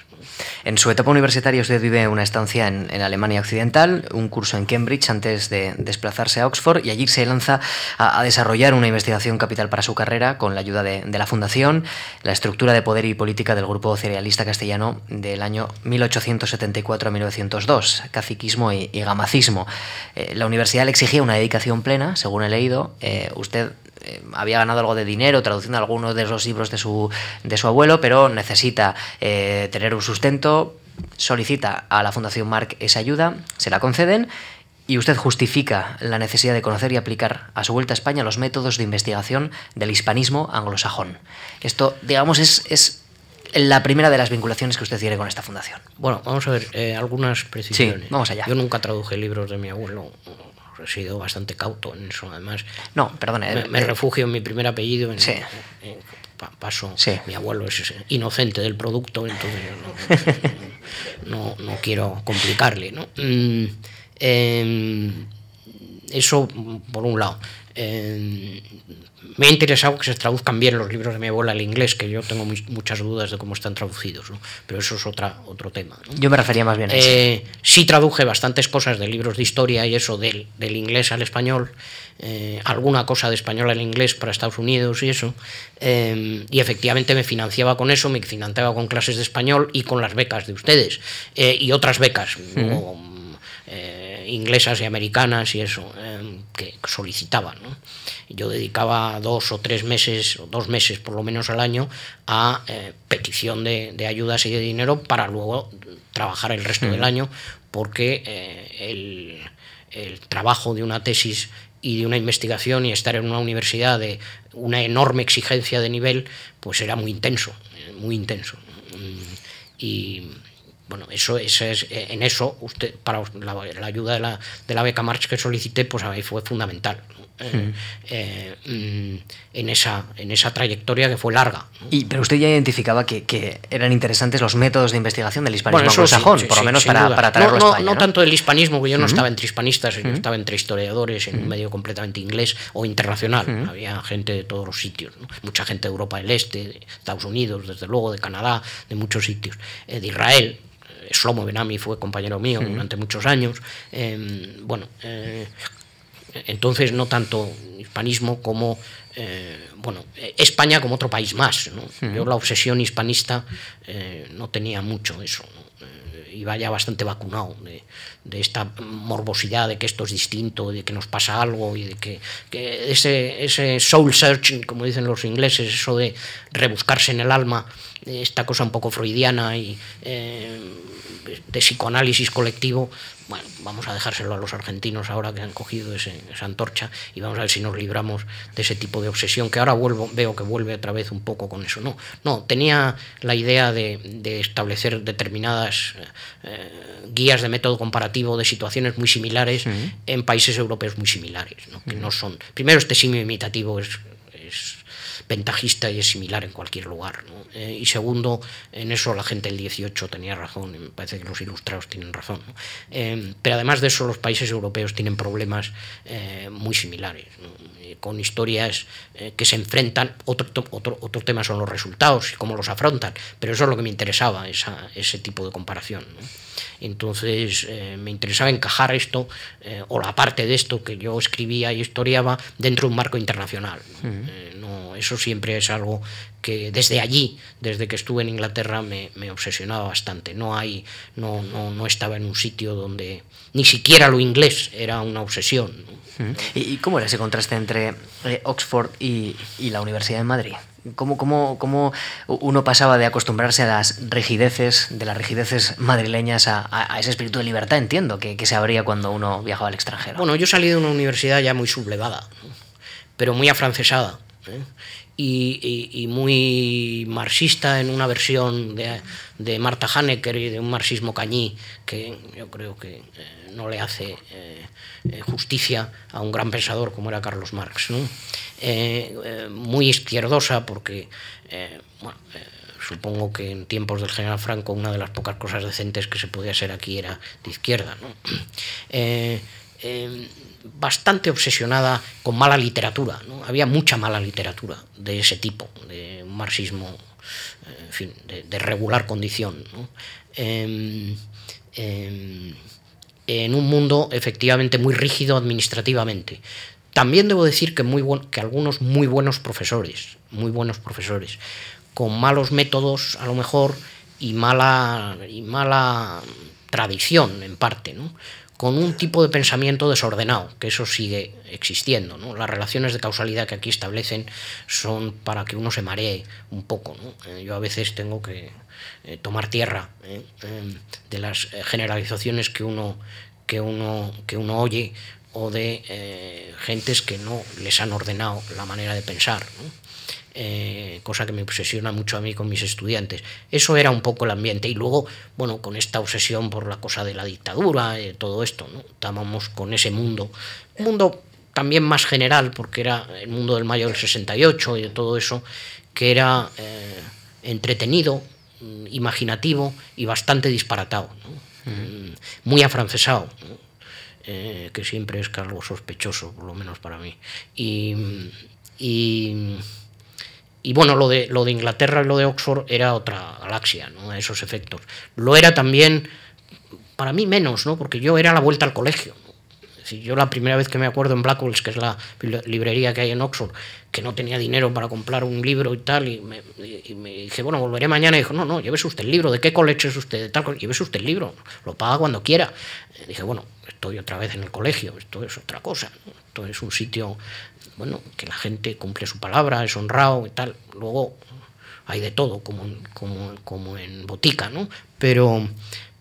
En su etapa universitaria usted vive una estancia en, Alemania Occidental, un curso en Cambridge antes de desplazarse a Oxford y allí se lanza a, desarrollar una investigación capital para su carrera con la ayuda de, la Fundación, la estructura de poder y política del Grupo Cerealista Castellano del año 1874 a 1902, caciquismo y, gamacismo. Eh, la universidad le exigía una dedicación plena, según he leído. Eh, usted eh, había ganado algo de dinero traduciendo algunos de los libros de su, de su abuelo, pero necesita eh, tener un sustento, solicita a la Fundación Marc esa ayuda, se la conceden y usted justifica la necesidad de conocer y aplicar a su vuelta a España los métodos de investigación del hispanismo anglosajón. Esto, digamos, es, es la primera de las vinculaciones que usted tiene con esta fundación.
Bueno, vamos a ver eh, algunas precisiones.
Sí, vamos allá.
Yo nunca traduje libros de mi abuelo he sido bastante cauto en eso. Además,
no, perdone.
Me, eh, refugio en mi primer apellido. En, paso, mi abuelo es inocente del producto, entonces no, no, quiero complicarle. ¿no? Mm, em, eso por un lado. Em, me ha interesado que se traduzcan bien los libros de mi abuela al inglés, que yo tengo muchas dudas de cómo están traducidos, ¿no? pero eso es otra, otro tema.
Yo me refería más bien a eso.
Eh, sí traduje bastantes cosas de libros de historia y eso del, del inglés al español, eh, alguna cosa de español al inglés para Estados Unidos y eso, eh, y efectivamente me financiaba con eso, me financiaba con clases de español y con las becas de ustedes, y otras becas. Inglesas y americanas y eso, que solicitaban. ¿no? yo dedicaba dos o tres meses, o dos meses por lo menos al año, a eh, petición de, ayudas y de dinero para luego trabajar el resto del año, porque eh, el, trabajo de una tesis y de una investigación y estar en una universidad de una enorme exigencia de nivel, pues era muy intenso, muy intenso. Y bueno, eso, eso es, en eso, usted, para la, ayuda de la, de la beca March que solicité, pues ahí fue fundamental. Eh, eh, mm, en, esa, en esa trayectoria que fue larga.
Y, pero usted ya identificaba que, eran interesantes los métodos de investigación del hispanismo anglosajón, por lo menos para, para, traerlo
no,
a España,
no, tanto del hispanismo, porque yo no estaba entre hispanistas, yo estaba entre historiadores en un medio completamente inglés o internacional. Había gente de todos los sitios, mucha gente de Europa del Este, de Estados Unidos, desde luego, de Canadá, de muchos sitios, eh, de Israel. Shlomo Benami fue compañero mío durante muchos años. Em, bueno, entonces, no tanto hispanismo como eh, bueno, España como otro país más. Yo la obsesión hispanista eh, no tenía mucho eso. Eh, iba ya bastante vacunado de, esta morbosidad de que esto es distinto, de que nos pasa algo y de que, ese, ese soul searching, como dicen los ingleses, eso de rebuscarse en el alma, esta cosa un poco freudiana y eh, de psicoanálisis colectivo, bueno, vamos a dejárselo a los argentinos ahora que han cogido esa antorcha y vamos a ver si nos libramos de ese tipo de obsesión que ahora vuelvo, veo que vuelve otra vez un poco con eso. No, no tenía la idea de, establecer determinadas eh, guías de método comparativo de situaciones muy similares en países europeos muy similares, que no son. Primero, este simio imitativo es ventajista y es similar en cualquier lugar. Eh, y segundo, en eso la gente del 18 tenía razón, me parece que los ilustrados tienen razón. Eh, pero además de eso, los países europeos tienen problemas eh, muy similares, con historias que se enfrentan. Otro, otro, otro, tema son los resultados y cómo los afrontan, pero eso es lo que me interesaba, esa, ese tipo de comparación. Entonces me interesaba encajar esto, o la parte de esto que yo escribía y historiaba, dentro de un marco internacional. no, eso siempre es algo que desde allí, desde que estuve en Inglaterra, me, obsesionaba bastante. No, hay, no, no, no, estaba en un sitio donde ni siquiera lo inglés era una obsesión.
¿Y cómo era ese contraste entre eh, Oxford y, la Universidad de Madrid? ¿Cómo, cómo, cómo, uno pasaba de acostumbrarse a las rigideces, de las rigideces madrileñas a, ese espíritu de libertad, entiendo, que, se abría cuando uno viajaba al extranjero?
Bueno, yo salí de una universidad ya muy sublevada, pero muy afrancesada. ¿Eh? y, muy marxista en una versión de, Marta Hanecker y de un marxismo cañí que yo creo que eh, no le hace eh, eh, justicia a un gran pensador como era Carlos Marx. muy izquierdosa porque, supongo que en tiempos del general Franco una de las pocas cosas decentes que se podía hacer aquí era de izquierda. ¿no? bastante obsesionada con mala literatura. ¿no? Había mucha mala literatura de ese tipo, de un marxismo eh, en, fin, de, regular condición. Em, em, en un mundo efectivamente muy rígido administrativamente. También debo decir que, muy que algunos muy buenos profesores, muy buenos profesores, con malos métodos a lo mejor y mala, y mala tradición en parte, ¿no? Con un tipo de pensamiento desordenado, que eso sigue existiendo. ¿no? Las relaciones de causalidad que aquí establecen son para que uno se maree un poco. Eh, yo a veces tengo que eh, tomar tierra ¿eh? em, de las generalizaciones que uno, que uno, que uno oye o de gentes que no les han ordenado la manera de pensar. Eh, cosa que me obsesiona mucho a mí con mis estudiantes. Eso era un poco el ambiente. Y luego, bueno, con esta obsesión por la cosa de la dictadura, eh, todo esto, ¿no? Estábamos con ese mundo. Un mundo también más general, porque era el mundo del mayo del 68 y de todo eso, que era eh, entretenido, mm, imaginativo y bastante disparatado. Mm, muy afrancesado. que siempre es algo sospechoso, por lo menos para mí. y y bueno, lo de, lo de Inglaterra y lo de Oxford era otra galaxia, ¿no? esos efectos. Lo era también, para mí menos, ¿no? porque yo era la vuelta al colegio. yo la primera vez que me acuerdo en Blackwells, que es la librería que hay en Oxford, que no tenía dinero para comprar un libro y tal, y me, dije, bueno, volveré mañana. Y dijo, no, no, llévese usted el libro, ¿de qué college es usted? De tal, llévese usted el libro, lo paga cuando quiera. Y dije, bueno, estoy otra vez en el colegio, esto es otra cosa, esto es un sitio bueno, que la gente cumple su palabra, es honrado y tal. Luego hay de todo, como, como, como en botica, ¿no? Pero,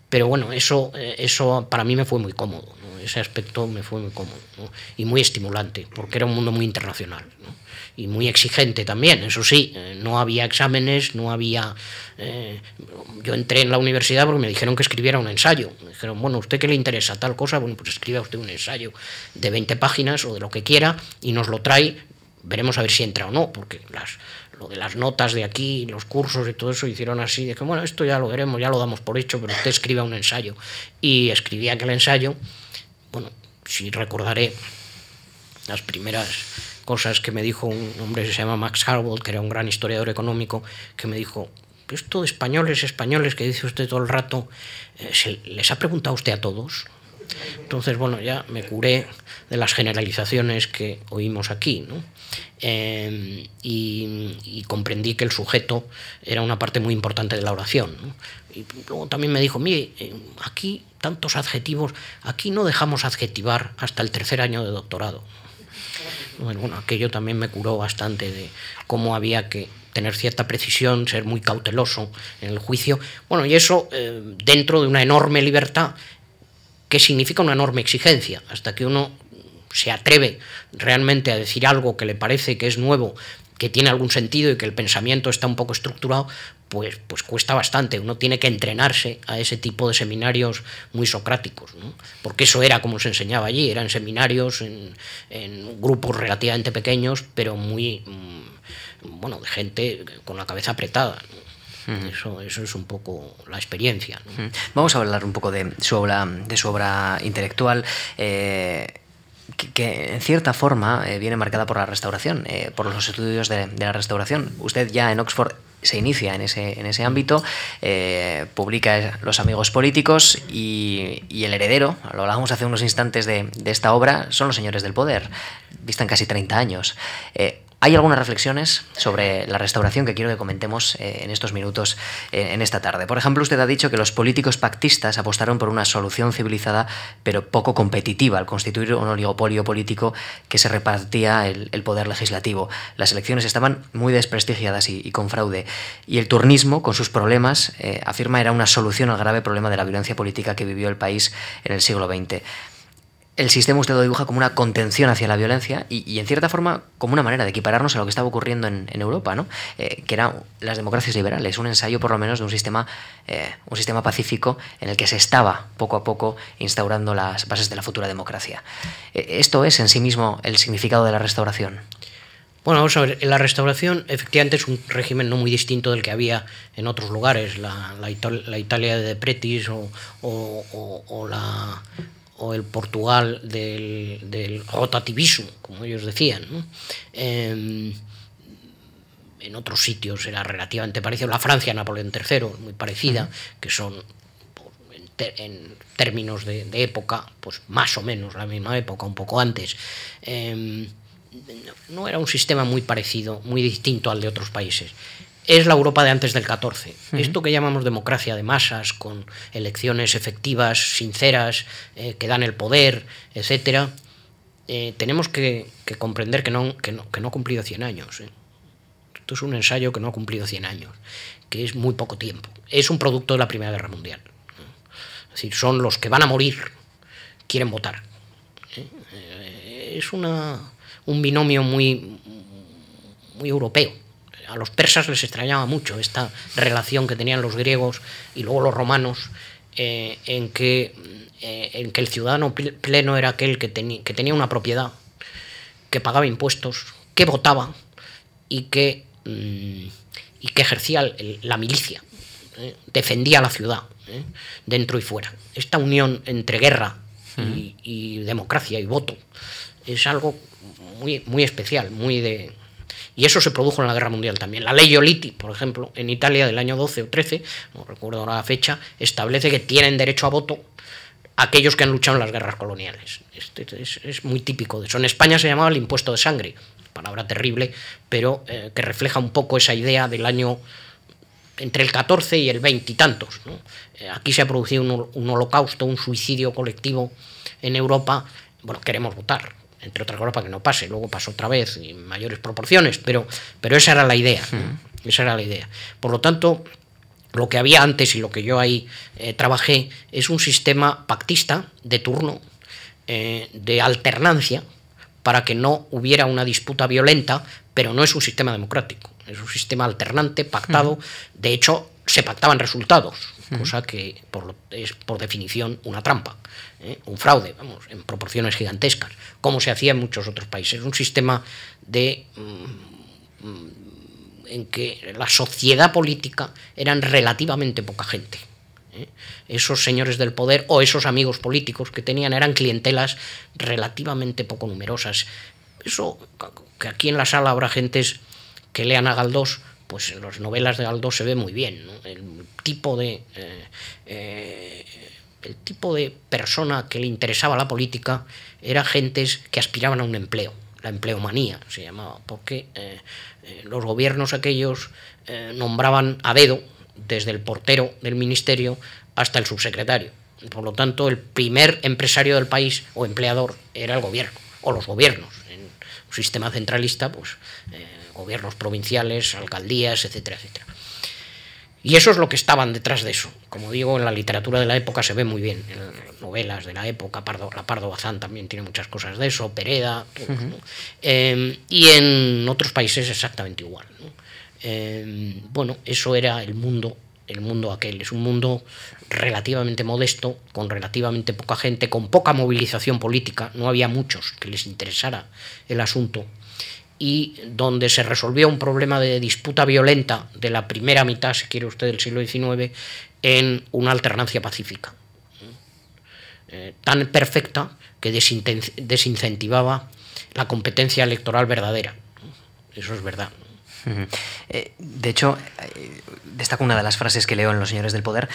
pero bueno, eso, eh, eso para mí me fue muy cómodo, ese aspecto me fue muy cómodo y muy estimulante, porque era un mundo muy internacional. ¿no? y muy exigente también, eso sí, eh, no había exámenes, no había... Eh, yo entré en la universidad porque me dijeron que escribiera un ensayo, me dijeron, bueno, ¿usted qué le interesa tal cosa? Bueno, pues escriba usted un ensayo de 20 páginas o de lo que quiera y nos lo trae, veremos a ver si entra o no, porque las, lo de las notas de aquí, los cursos y todo eso hicieron así, de que bueno, esto ya lo veremos, ya lo damos por hecho, pero usted escriba un ensayo. Y escribí aquel ensayo, bueno, si recordaré las primeras cosas que me dijo un hombre que se llama Max Harwold, que era un gran historiador económico, que me dijo, esto de españoles, españoles que dice usted todo el rato, eh, ¿les ha preguntado usted a todos? Entonces, bueno, ya me curé de las generalizaciones que oímos aquí, ¿no? Em, y, comprendí que el sujeto era una parte muy importante de la oración. Y luego también me dijo, mire, eh, aquí tantos adjetivos, aquí no dejamos adjetivar hasta el tercer año de doctorado. Bueno, aquello también me curó bastante de cómo había que tener cierta precisión, ser muy cauteloso en el juicio. Bueno, y eso eh, dentro de una enorme libertad que significa una enorme exigencia, hasta que uno se atreve realmente a decir algo que le parece que es nuevo, que tiene algún sentido y que el pensamiento está un poco estructurado, pues, pues cuesta bastante. Uno tiene que entrenarse a ese tipo de seminarios muy socráticos, porque eso era como se enseñaba allí, eran seminarios en, grupos relativamente pequeños, pero muy, mm, bueno, de gente con la cabeza apretada. Eso, eso es un poco la experiencia.
Vamos a hablar un poco de su obra, de su obra intelectual. Eh, que, en cierta forma eh, viene marcada por la restauración, eh, por los estudios de, la restauración. Usted ya en Oxford se inicia en ese, en ese ámbito, eh, publica Los amigos políticos y, el heredero, lo hablábamos hace unos instantes de, de, esta obra, son los señores del poder, distan casi 30 años. Hay algunas reflexiones sobre la restauración que quiero que comentemos eh, en estos minutos eh, en esta tarde. Por ejemplo, usted ha dicho que los políticos pactistas apostaron por una solución civilizada pero poco competitiva al constituir un oligopolio político que se repartía el, poder legislativo. Las elecciones estaban muy desprestigiadas y, con fraude. Y el turnismo, con sus problemas, eh, afirma era una solución al grave problema de la violencia política que vivió el país en el siglo XX el sistema usted lo dibuja como una contención hacia la violencia y, en cierta forma como una manera de equipararnos a lo que estaba ocurriendo en, Europa, ¿no? Eh, que eran las democracias liberales, un ensayo por lo menos de un sistema, eh, un sistema pacífico en el que se estaba poco a poco instaurando las bases de la futura democracia. Eh, ¿Esto es en sí mismo el significado de la restauración?
Bueno, vamos a ver, la restauración efectivamente es un régimen no muy distinto del que había en otros lugares, la, Italia de Pretis o la o el Portugal del, rotativismo, como ellos decían. Em, en otros sitios era relativamente parecido. La Francia, Napoleón III, muy parecida, que son en, términos de, época, pues más o menos la misma época, un poco antes. Em, no era un sistema muy parecido, muy distinto al de otros países es la Europa de antes del 14. Esto que llamamos democracia de masas, con elecciones efectivas, sinceras, eh, que dan el poder, etc., eh, tenemos que, comprender que no, que, no, ha cumplido 100 años. ¿eh? Esto es un ensayo que no ha cumplido 100 años, que es muy poco tiempo. Es un producto de la Primera Guerra Mundial. Es decir, son los que van a morir, quieren votar. Es una, un binomio muy, muy europeo a los persas les extrañaba mucho esta relación que tenían los griegos y luego los romanos, eh, en, que, eh, en que el ciudadano pleno era aquel que, que, tenía una propiedad, que pagaba impuestos, que votaba y que, mm, y que ejercía la milicia, ¿eh? defendía la ciudad, dentro y fuera. Esta unión entre guerra y, y democracia y voto es algo muy, muy especial, muy de, y eso se produjo en la Guerra Mundial también. La ley Oliti, por ejemplo, en Italia del año 12 o 13, no recuerdo ahora la fecha, establece que tienen derecho a voto aquellos que han luchado en las guerras coloniales. Este es, muy típico de eso. En España se llamaba el impuesto de sangre, palabra terrible, pero eh, que refleja un poco esa idea del año entre el 14 y el 20 y tantos. Aquí se ha producido un, un holocausto, un suicidio colectivo en Europa. Bueno, queremos votar, entre otras cosas para que no pase, luego pasó otra vez en mayores proporciones, pero, pero esa era la idea, esa era la idea. Por lo tanto, lo que había antes y lo que yo ahí eh, trabajé es un sistema pactista de turno, eh, de alternancia, para que no hubiera una disputa violenta, pero no es un sistema democrático, es un sistema alternante, pactado, de hecho se pactaban resultados, cosa que por, es por definición una trampa, ¿eh? un fraude, vamos, en proporciones gigantescas, como se hacía en muchos otros países. Un sistema de mm, mm, en que la sociedad política eran relativamente poca gente. ¿eh? Esos señores del poder o esos amigos políticos que tenían eran clientelas relativamente poco numerosas. Eso, que aquí en la sala habrá gentes que lean a Galdós, pues en las novelas de Galdós se ve muy bien, el tipo de eh, el tipo de persona que le interesaba la política era gentes que aspiraban a un empleo, la empleomanía se llamaba, porque eh, eh, los gobiernos aquellos eh, nombraban a dedo desde el portero del ministerio hasta el subsecretario. Por lo tanto, el primer empresario del país o empleador era el gobierno, o los gobiernos. En un sistema centralista, pues gobiernos provinciales, alcaldías, etcétera, etcétera. Y eso es lo que estaban detrás de eso. Como digo, en la literatura de la época se ve muy bien, en las novelas de la época, Pardo, la Pardo Bazán también tiene muchas cosas de eso, Pereda, em, y en otros países exactamente igual. Em, bueno, eso era el mundo, el mundo aquel, es un mundo relativamente modesto, con relativamente poca gente, con poca movilización política, no había muchos que les interesara el asunto y donde se resolvía un problema de disputa violenta de la primera mitad, si quiere usted, del siglo XIX, en una alternancia pacífica. Eh, tan perfecta que desincentivaba la competencia electoral verdadera. Eso es verdad.
Eh, de hecho, eh, destaco una de las frases que leo en Los Señores del Poder,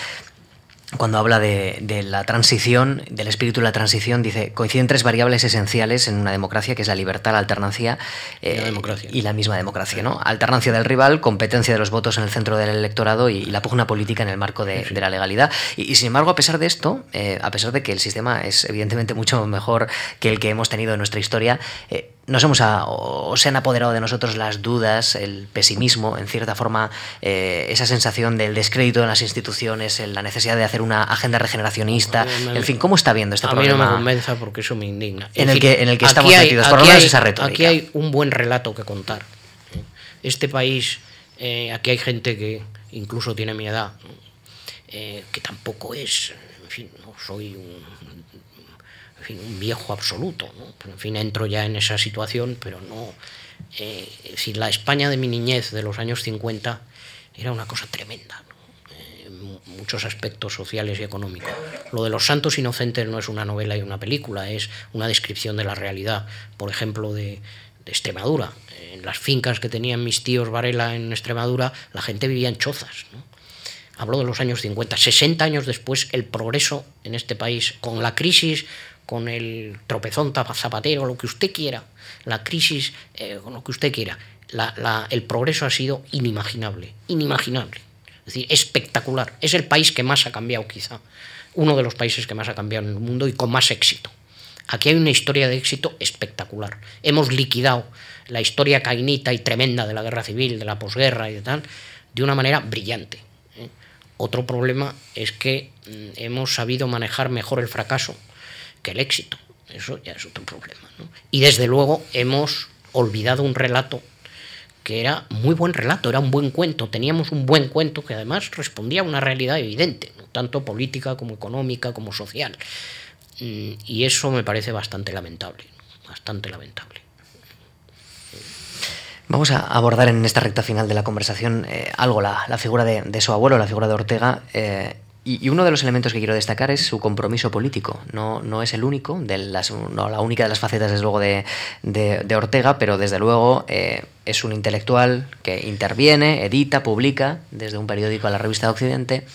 cuando habla de, la transición, del espíritu de la transición, dice, coinciden tres variables esenciales en una democracia, que es la libertad, la alternancia
eh,
y la misma democracia. ¿no? Alternancia del rival, competencia de los votos en el centro del electorado y, la pugna política en el marco de, la legalidad. Y, sin embargo, a pesar de esto, eh, a pesar de que el sistema es evidentemente mucho mejor que el que hemos tenido en nuestra historia, eh, nos hemos o se han apoderado de nosotros las dudas, el pesimismo, en cierta forma, eh, esa sensación del descrédito de las instituciones, la necesidad de hacer una agenda regeneracionista. en fin, ¿cómo está viendo este problema?
A mí no me convenza porque eso me indigna.
En, el, que, en el que estamos metidos, por lo menos esa retórica.
Aquí hay un buen relato que contar. Este país, eh, aquí hay gente que incluso tiene mi edad, eh, que tampoco es, en fin, no soy un un viejo absoluto. ¿no? En fin, entro ya en esa situación, pero no. Eh, si la España de mi niñez, de los años 50, era una cosa tremenda. en muchos aspectos sociales y económicos. Lo de los santos inocentes no es una novela y una película, es una descripción de la realidad, por ejemplo, de, de Extremadura. En las fincas que tenían mis tíos Varela en Extremadura, la gente vivía en chozas. ¿no? Hablo de los años 50. 60 años después, el progreso en este país, con la crisis con el tropezón zapatero, lo que usted quiera, la crisis, eh, con lo que usted quiera. el progreso ha sido inimaginable, inimaginable. Es decir, espectacular. Es el país que más ha cambiado, quizá. Uno de los países que más ha cambiado en el mundo y con más éxito. Aquí hay una historia de éxito espectacular. Hemos liquidado la historia cainita y tremenda de la guerra civil, de la posguerra y de tal, de una manera brillante. ¿eh? Otro problema es que mm, hemos sabido manejar mejor el fracaso el éxito. Eso ya es otro problema. Y desde luego hemos olvidado un relato que era muy buen relato, era un buen cuento, teníamos un buen cuento que además respondía a una realidad evidente, tanto política como económica como social. Mm, y eso me parece bastante lamentable, bastante lamentable.
Vamos a abordar en esta recta final de la conversación eh, algo la, figura de, su abuelo, la figura de Ortega. Eh, y, uno de los elementos que quiero destacar es su compromiso político. No, no es el único, de las, no la única de las facetas, desde luego, de, de, Ortega, pero desde luego eh, es un intelectual que interviene, edita, publica desde un periódico a la revista de Occidente.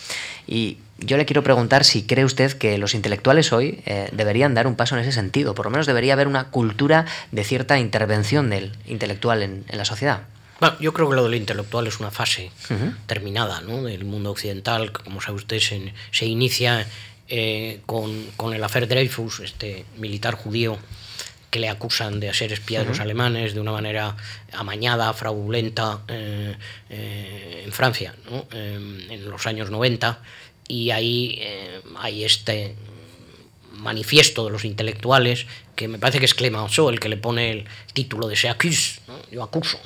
Y yo le quiero preguntar si cree usted que los intelectuales hoy eh, deberían dar un paso en ese sentido. Por lo menos debería haber una cultura de cierta intervención del intelectual en la sociedad
yo creo que lo del intelectual es una fase terminada ¿no? del mundo occidental, que como sabe usted se, se inicia eh, con, con, el Affair Dreyfus, este militar judío que le acusan de ser espía de los alemanes de una manera amañada, fraudulenta eh, eh, en Francia, ¿no? en los años 90, y ahí hay este manifiesto de los intelectuales, que me parece que es Clemenceau el que le pone el título de Se accuse, yo acuso,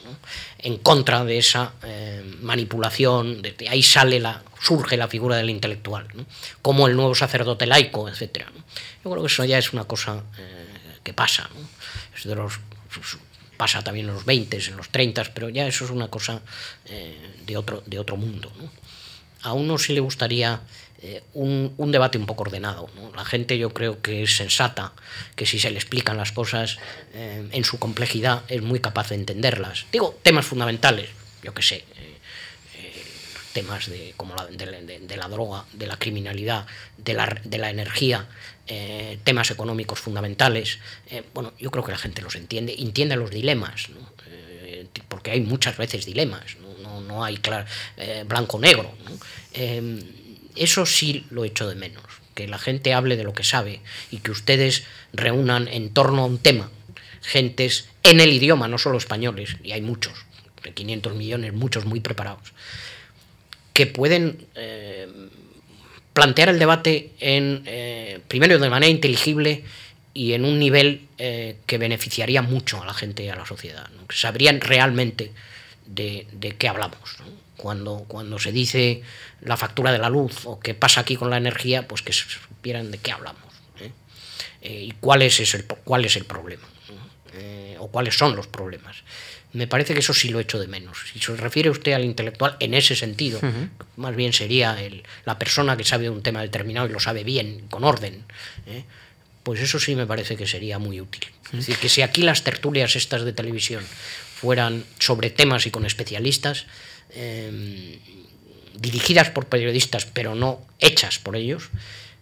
en contra de esa eh, manipulación, de, ahí sale la, surge la figura del intelectual, como el nuevo sacerdote laico, etc. Yo creo que eso ya es una cosa eh, que pasa, es de los, pasa también en los 20, en los 30, pero ya eso es una cosa eh, de, otro, de otro mundo. A uno sí le gustaría eh, un, debate un poco ordenado. La gente yo creo que es sensata, que si se le explican las cosas eh, en su complejidad es muy capaz de entenderlas. Digo, temas fundamentales, yo qué sé, eh, temas de, como la, de, la droga, de la criminalidad, de la, de la energía, temas económicos fundamentales. Bueno, yo creo que la gente los entiende, entiende los dilemas, porque hay muchas veces dilemas, no, no, hay blanco-negro. Eso sí lo echo de menos, que la gente hable de lo que sabe y que ustedes reúnan en torno a un tema gentes en el idioma, no solo españoles, y hay muchos, de 500 millones, muchos muy preparados, que pueden eh, plantear el debate en, eh, primero de manera inteligible y en un nivel eh, que beneficiaría mucho a la gente y a la sociedad, que sabrían realmente de, qué hablamos. Cuando, cuando se dice la factura de la luz o qué pasa aquí con la energía, pues que supieran de qué hablamos y cuál es, el, cuál es el problema o cuáles son los problemas me parece que eso sí lo echo de menos. Si se refiere usted al intelectual en ese sentido, más bien sería el, la persona que sabe un tema determinado y lo sabe bien, con orden, ¿eh? pues eso sí me parece que sería muy útil. Es decir, que si aquí las tertulias estas de televisión fueran sobre temas y con especialistas, em, dirigidas por periodistas pero no hechas por ellos,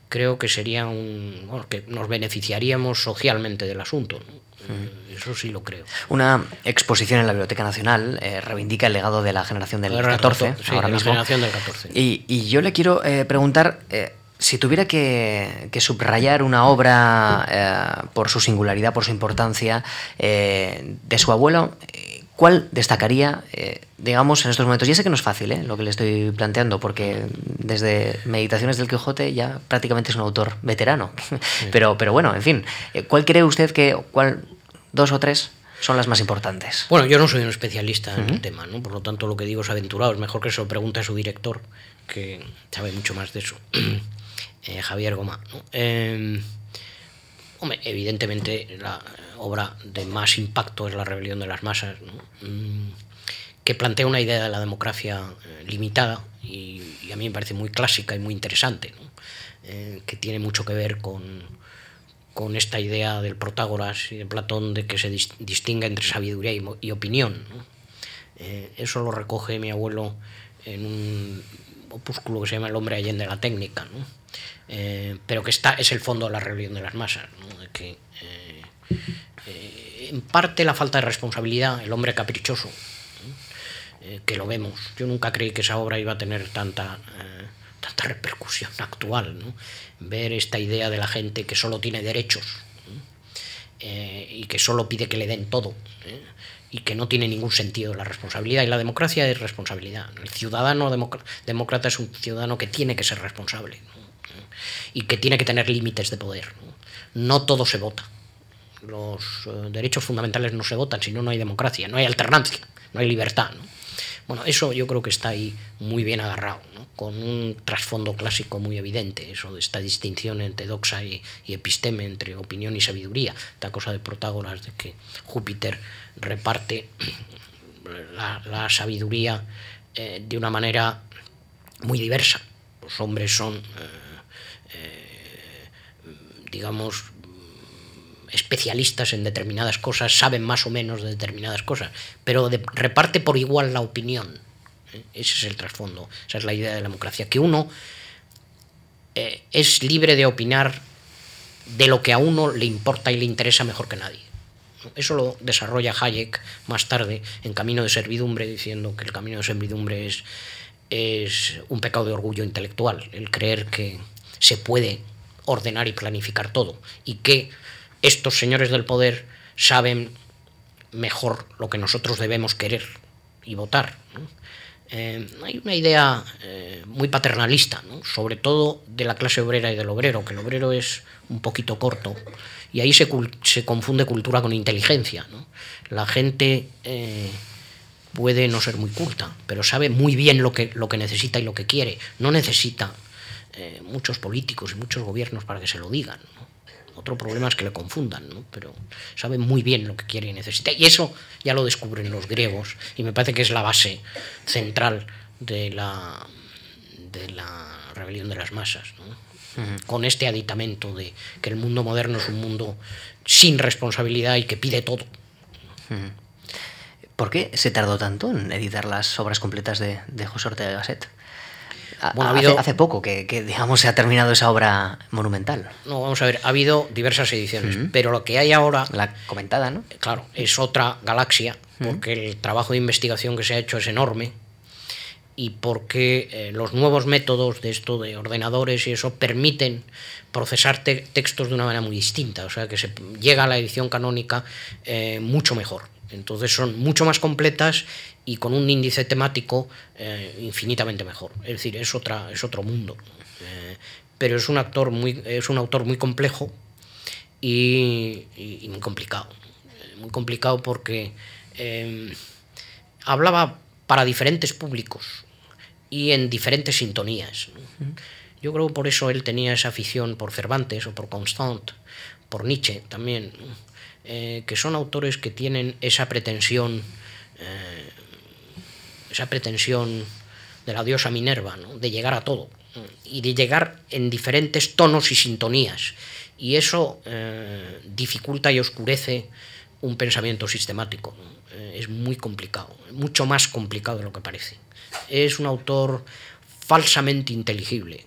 creo que sería un bueno, que nos beneficiaríamos socialmente del asunto. Eso sí lo creo.
Una exposición en la Biblioteca Nacional eh, reivindica el legado de la generación del 14, ahora mismo.
generación del 14.
Y, yo le quiero eh, preguntar, eh, si tuviera que, subrayar una obra por su singularidad, por su importancia, de su abuelo, ¿cuál destacaría, digamos, en estos momentos? Ya sé que no es fácil lo que le estoy planteando, porque desde Meditaciones del Quijote ya prácticamente es un autor veterano. Pero, pero bueno, en fin, ¿cuál cree usted que, cuál dos o tres son las más importantes.
Bueno, yo no soy un especialista en el tema, ¿no? por lo tanto lo que digo es aventurado. Es mejor que se lo pregunte a su director, que sabe mucho más de eso, eh, Javier Goma. Em, hombre, evidentemente la obra de más impacto es La rebelión de las masas, mm, que plantea una idea de la democracia eh, limitada y, a mí me parece muy clásica y muy interesante, eh, que tiene mucho que ver con con esta idea del Protágoras y de Platón de que se distinga entre sabiduría y, opinión. Eh, eso lo recoge mi abuelo en un opúsculo que se llama El hombre allende la técnica, eh, pero que está, es el fondo de la rebelión de las masas, que eh, en parte la falta de responsabilidad, el hombre caprichoso, que lo vemos. Yo nunca creí que esa obra iba a tener tanta tanta repercusión actual, ver esta idea de la gente que solo tiene derechos eh, y que solo pide que le den todo ¿eh? y que no tiene ningún sentido la responsabilidad. Y la democracia es responsabilidad. El ciudadano demócrata es un ciudadano que tiene que ser responsable y que tiene que tener límites de poder. No, todo se vota. Los eh, derechos fundamentales no se votan, si no, no hay democracia, no hay alternancia, no hay libertad. Bueno, eso yo creo que está ahí muy bien agarrado, con un trasfondo clásico muy evidente, eso de esta distinción entre doxa y, episteme, entre opinión y sabiduría, esta cosa de Protágoras de que Júpiter reparte la, sabiduría eh, de una manera muy diversa. Los hombres son, eh, digamos, especialistas en determinadas cosas, saben más o menos de determinadas cosas, pero reparte por igual la opinión. ¿eh? Ese es el trasfondo, esa es la idea de la democracia, que uno eh, es libre de opinar de lo que a uno le importa y le interesa mejor que nadie. Eso lo desarrolla Hayek más tarde en Camino de Servidumbre, diciendo que el camino de servidumbre es, es un pecado de orgullo intelectual, el creer que se puede ordenar y planificar todo y que estos señores del poder saben mejor lo que nosotros debemos querer y votar. Eh, hay una idea eh, muy paternalista, sobre todo de la clase obrera y del obrero, que el obrero es un poquito corto, y ahí se, confunde cultura con inteligencia. La gente eh, puede no ser muy culta, pero sabe muy bien lo que, lo que necesita y lo que quiere. No necesita muchos políticos y muchos gobiernos para que se lo digan. Otro problema es que le confundan, ¿no? pero saben muy bien lo que quiere y necesita. Y eso ya lo descubren los griegos y me parece que es la base central de la, de la rebelión de las masas. Con este aditamento de que el mundo moderno es un mundo sin responsabilidad y que pide todo.
¿Por qué se tardó tanto en editar las obras completas de, José Ortega de Gasset? Bueno, hace, habido... hace, poco que, digamos, se ha terminado esa obra monumental.
No, vamos a ver, ha habido diversas ediciones, pero lo que hay ahora...
La comentada, ¿no?
Claro, es otra galaxia, porque el trabajo de investigación que se ha hecho es enorme y porque eh, los nuevos métodos de esto de ordenadores y eso permiten procesar textos de una manera muy distinta, o sea que se llega a la edición canónica eh, mucho mejor. Entonces son mucho más completas y con un índice temático eh, infinitamente mejor. Es decir, es, otra, es otro mundo. pero es un, actor muy, es un autor muy complejo y, muy complicado. Muy complicado porque hablaba para diferentes públicos y en diferentes sintonías. Yo creo que por eso él tenía esa afición por Cervantes o por Constant, por Nietzsche también, eh, que son autores que tienen esa pretensión, eh, esa pretensión de la diosa Minerva, de llegar a todo y de llegar en diferentes tonos y sintonías. Y eso eh, dificulta y oscurece un pensamiento sistemático. Es muy complicado, mucho más complicado de lo que parece es un autor falsamente inteligible,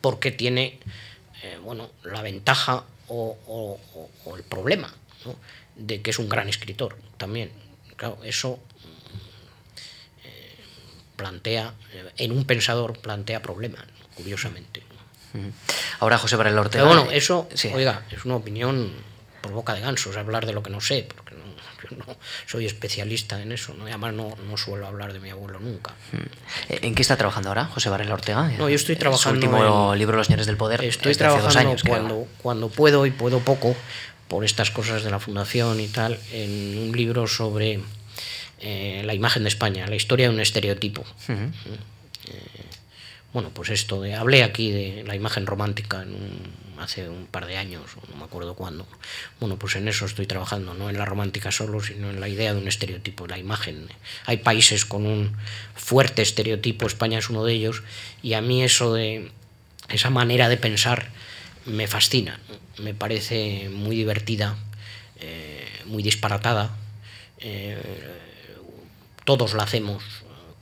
porque tiene bueno, la ventaja o, el problema de que es un gran escritor también. Claro, eso eh, plantea, eh, en un pensador plantea problemas, curiosamente.
Ahora José Varela Ortega.
Pero bueno, eso, oiga, es una opinión por boca de gansos, hablar de lo que no sé, porque no soy especialista en eso, ¿no? y además no, no, suelo hablar de mi abuelo nunca.
¿En qué está trabajando ahora José Varela Ortega?
No, yo estoy trabajando.
Su último libro, Los Señores del Poder.
Estoy trabajando años, cuando, cuando puedo y puedo poco, por estas cosas de la Fundación y tal, en un libro sobre eh, la imagen de España, la historia de un estereotipo. Hmm bueno, pues esto, de, hablé aquí de la imagen romántica hace un par de años, no me acuerdo cuándo. Bueno, pues en eso estoy trabajando, no en la romántica solo, sino en la idea de un estereotipo, la imagen. Hay países con un fuerte estereotipo, España es uno de ellos, y a mí eso de esa manera de pensar me fascina, me parece muy divertida, eh, muy disparatada. Eh, todos la hacemos,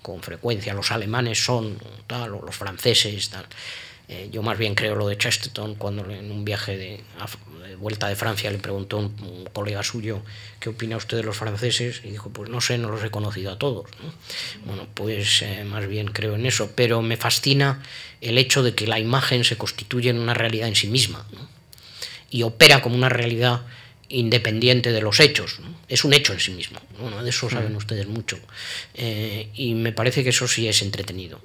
con frecuencia. Los alemanes son tal, o los franceses, tal. Eh, yo más bien creo lo de Chesterton, cuando en un viaje de, vuelta de Francia le preguntó a un, colega suyo qué opina usted de los franceses y dijo, pues no sé, no los he conocido a todos. Bueno, pues eh, más bien creo en eso, pero me fascina el hecho de que la imagen se constituye en una realidad en sí misma y opera como una realidad independiente de los hechos. Es un hecho en sí mismo. Bueno, de eso saben ustedes mucho. Eh, y me parece que eso sí es entretenido.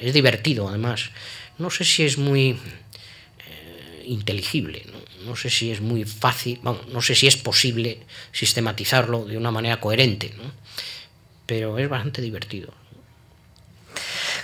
Es, divertido, además. No sé si es muy eh, inteligible, ¿no? sé si es muy fácil, no sé si es posible sistematizarlo de una manera coherente, pero es bastante divertido.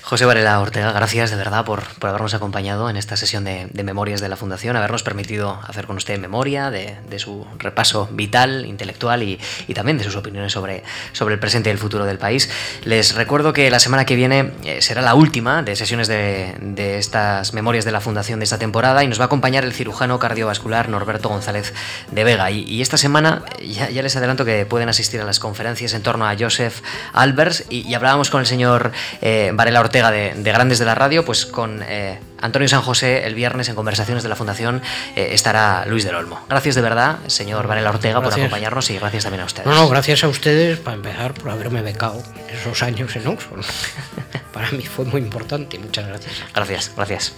José Varela Ortega, gracias de verdad por, habernos acompañado en esta sesión de, memorias de la Fundación, habernos permitido hacer con usted memoria de, su repaso vital, intelectual y, también de sus opiniones sobre, sobre el presente y el futuro del país. Les recuerdo que la semana que viene eh, será la última de sesiones de, estas memorias de la Fundación de esta temporada y nos va a acompañar el cirujano cardiovascular Norberto González de Vega. Y, esta semana ya, les adelanto que pueden asistir a las conferencias en torno a Joseph Albers y, hablábamos con el señor eh, Varela Ortega de, Grandes de la Radio, pues con eh, Antonio San José el viernes en Conversaciones de la Fundación eh, estará Luis del Olmo. Gracias de verdad, señor Varela Ortega, por acompañarnos y gracias también a ustedes.
No, no, gracias a ustedes, para empezar, por haberme becado esos años en Oxford. para mí fue muy importante. Muchas gracias.
Gracias, gracias.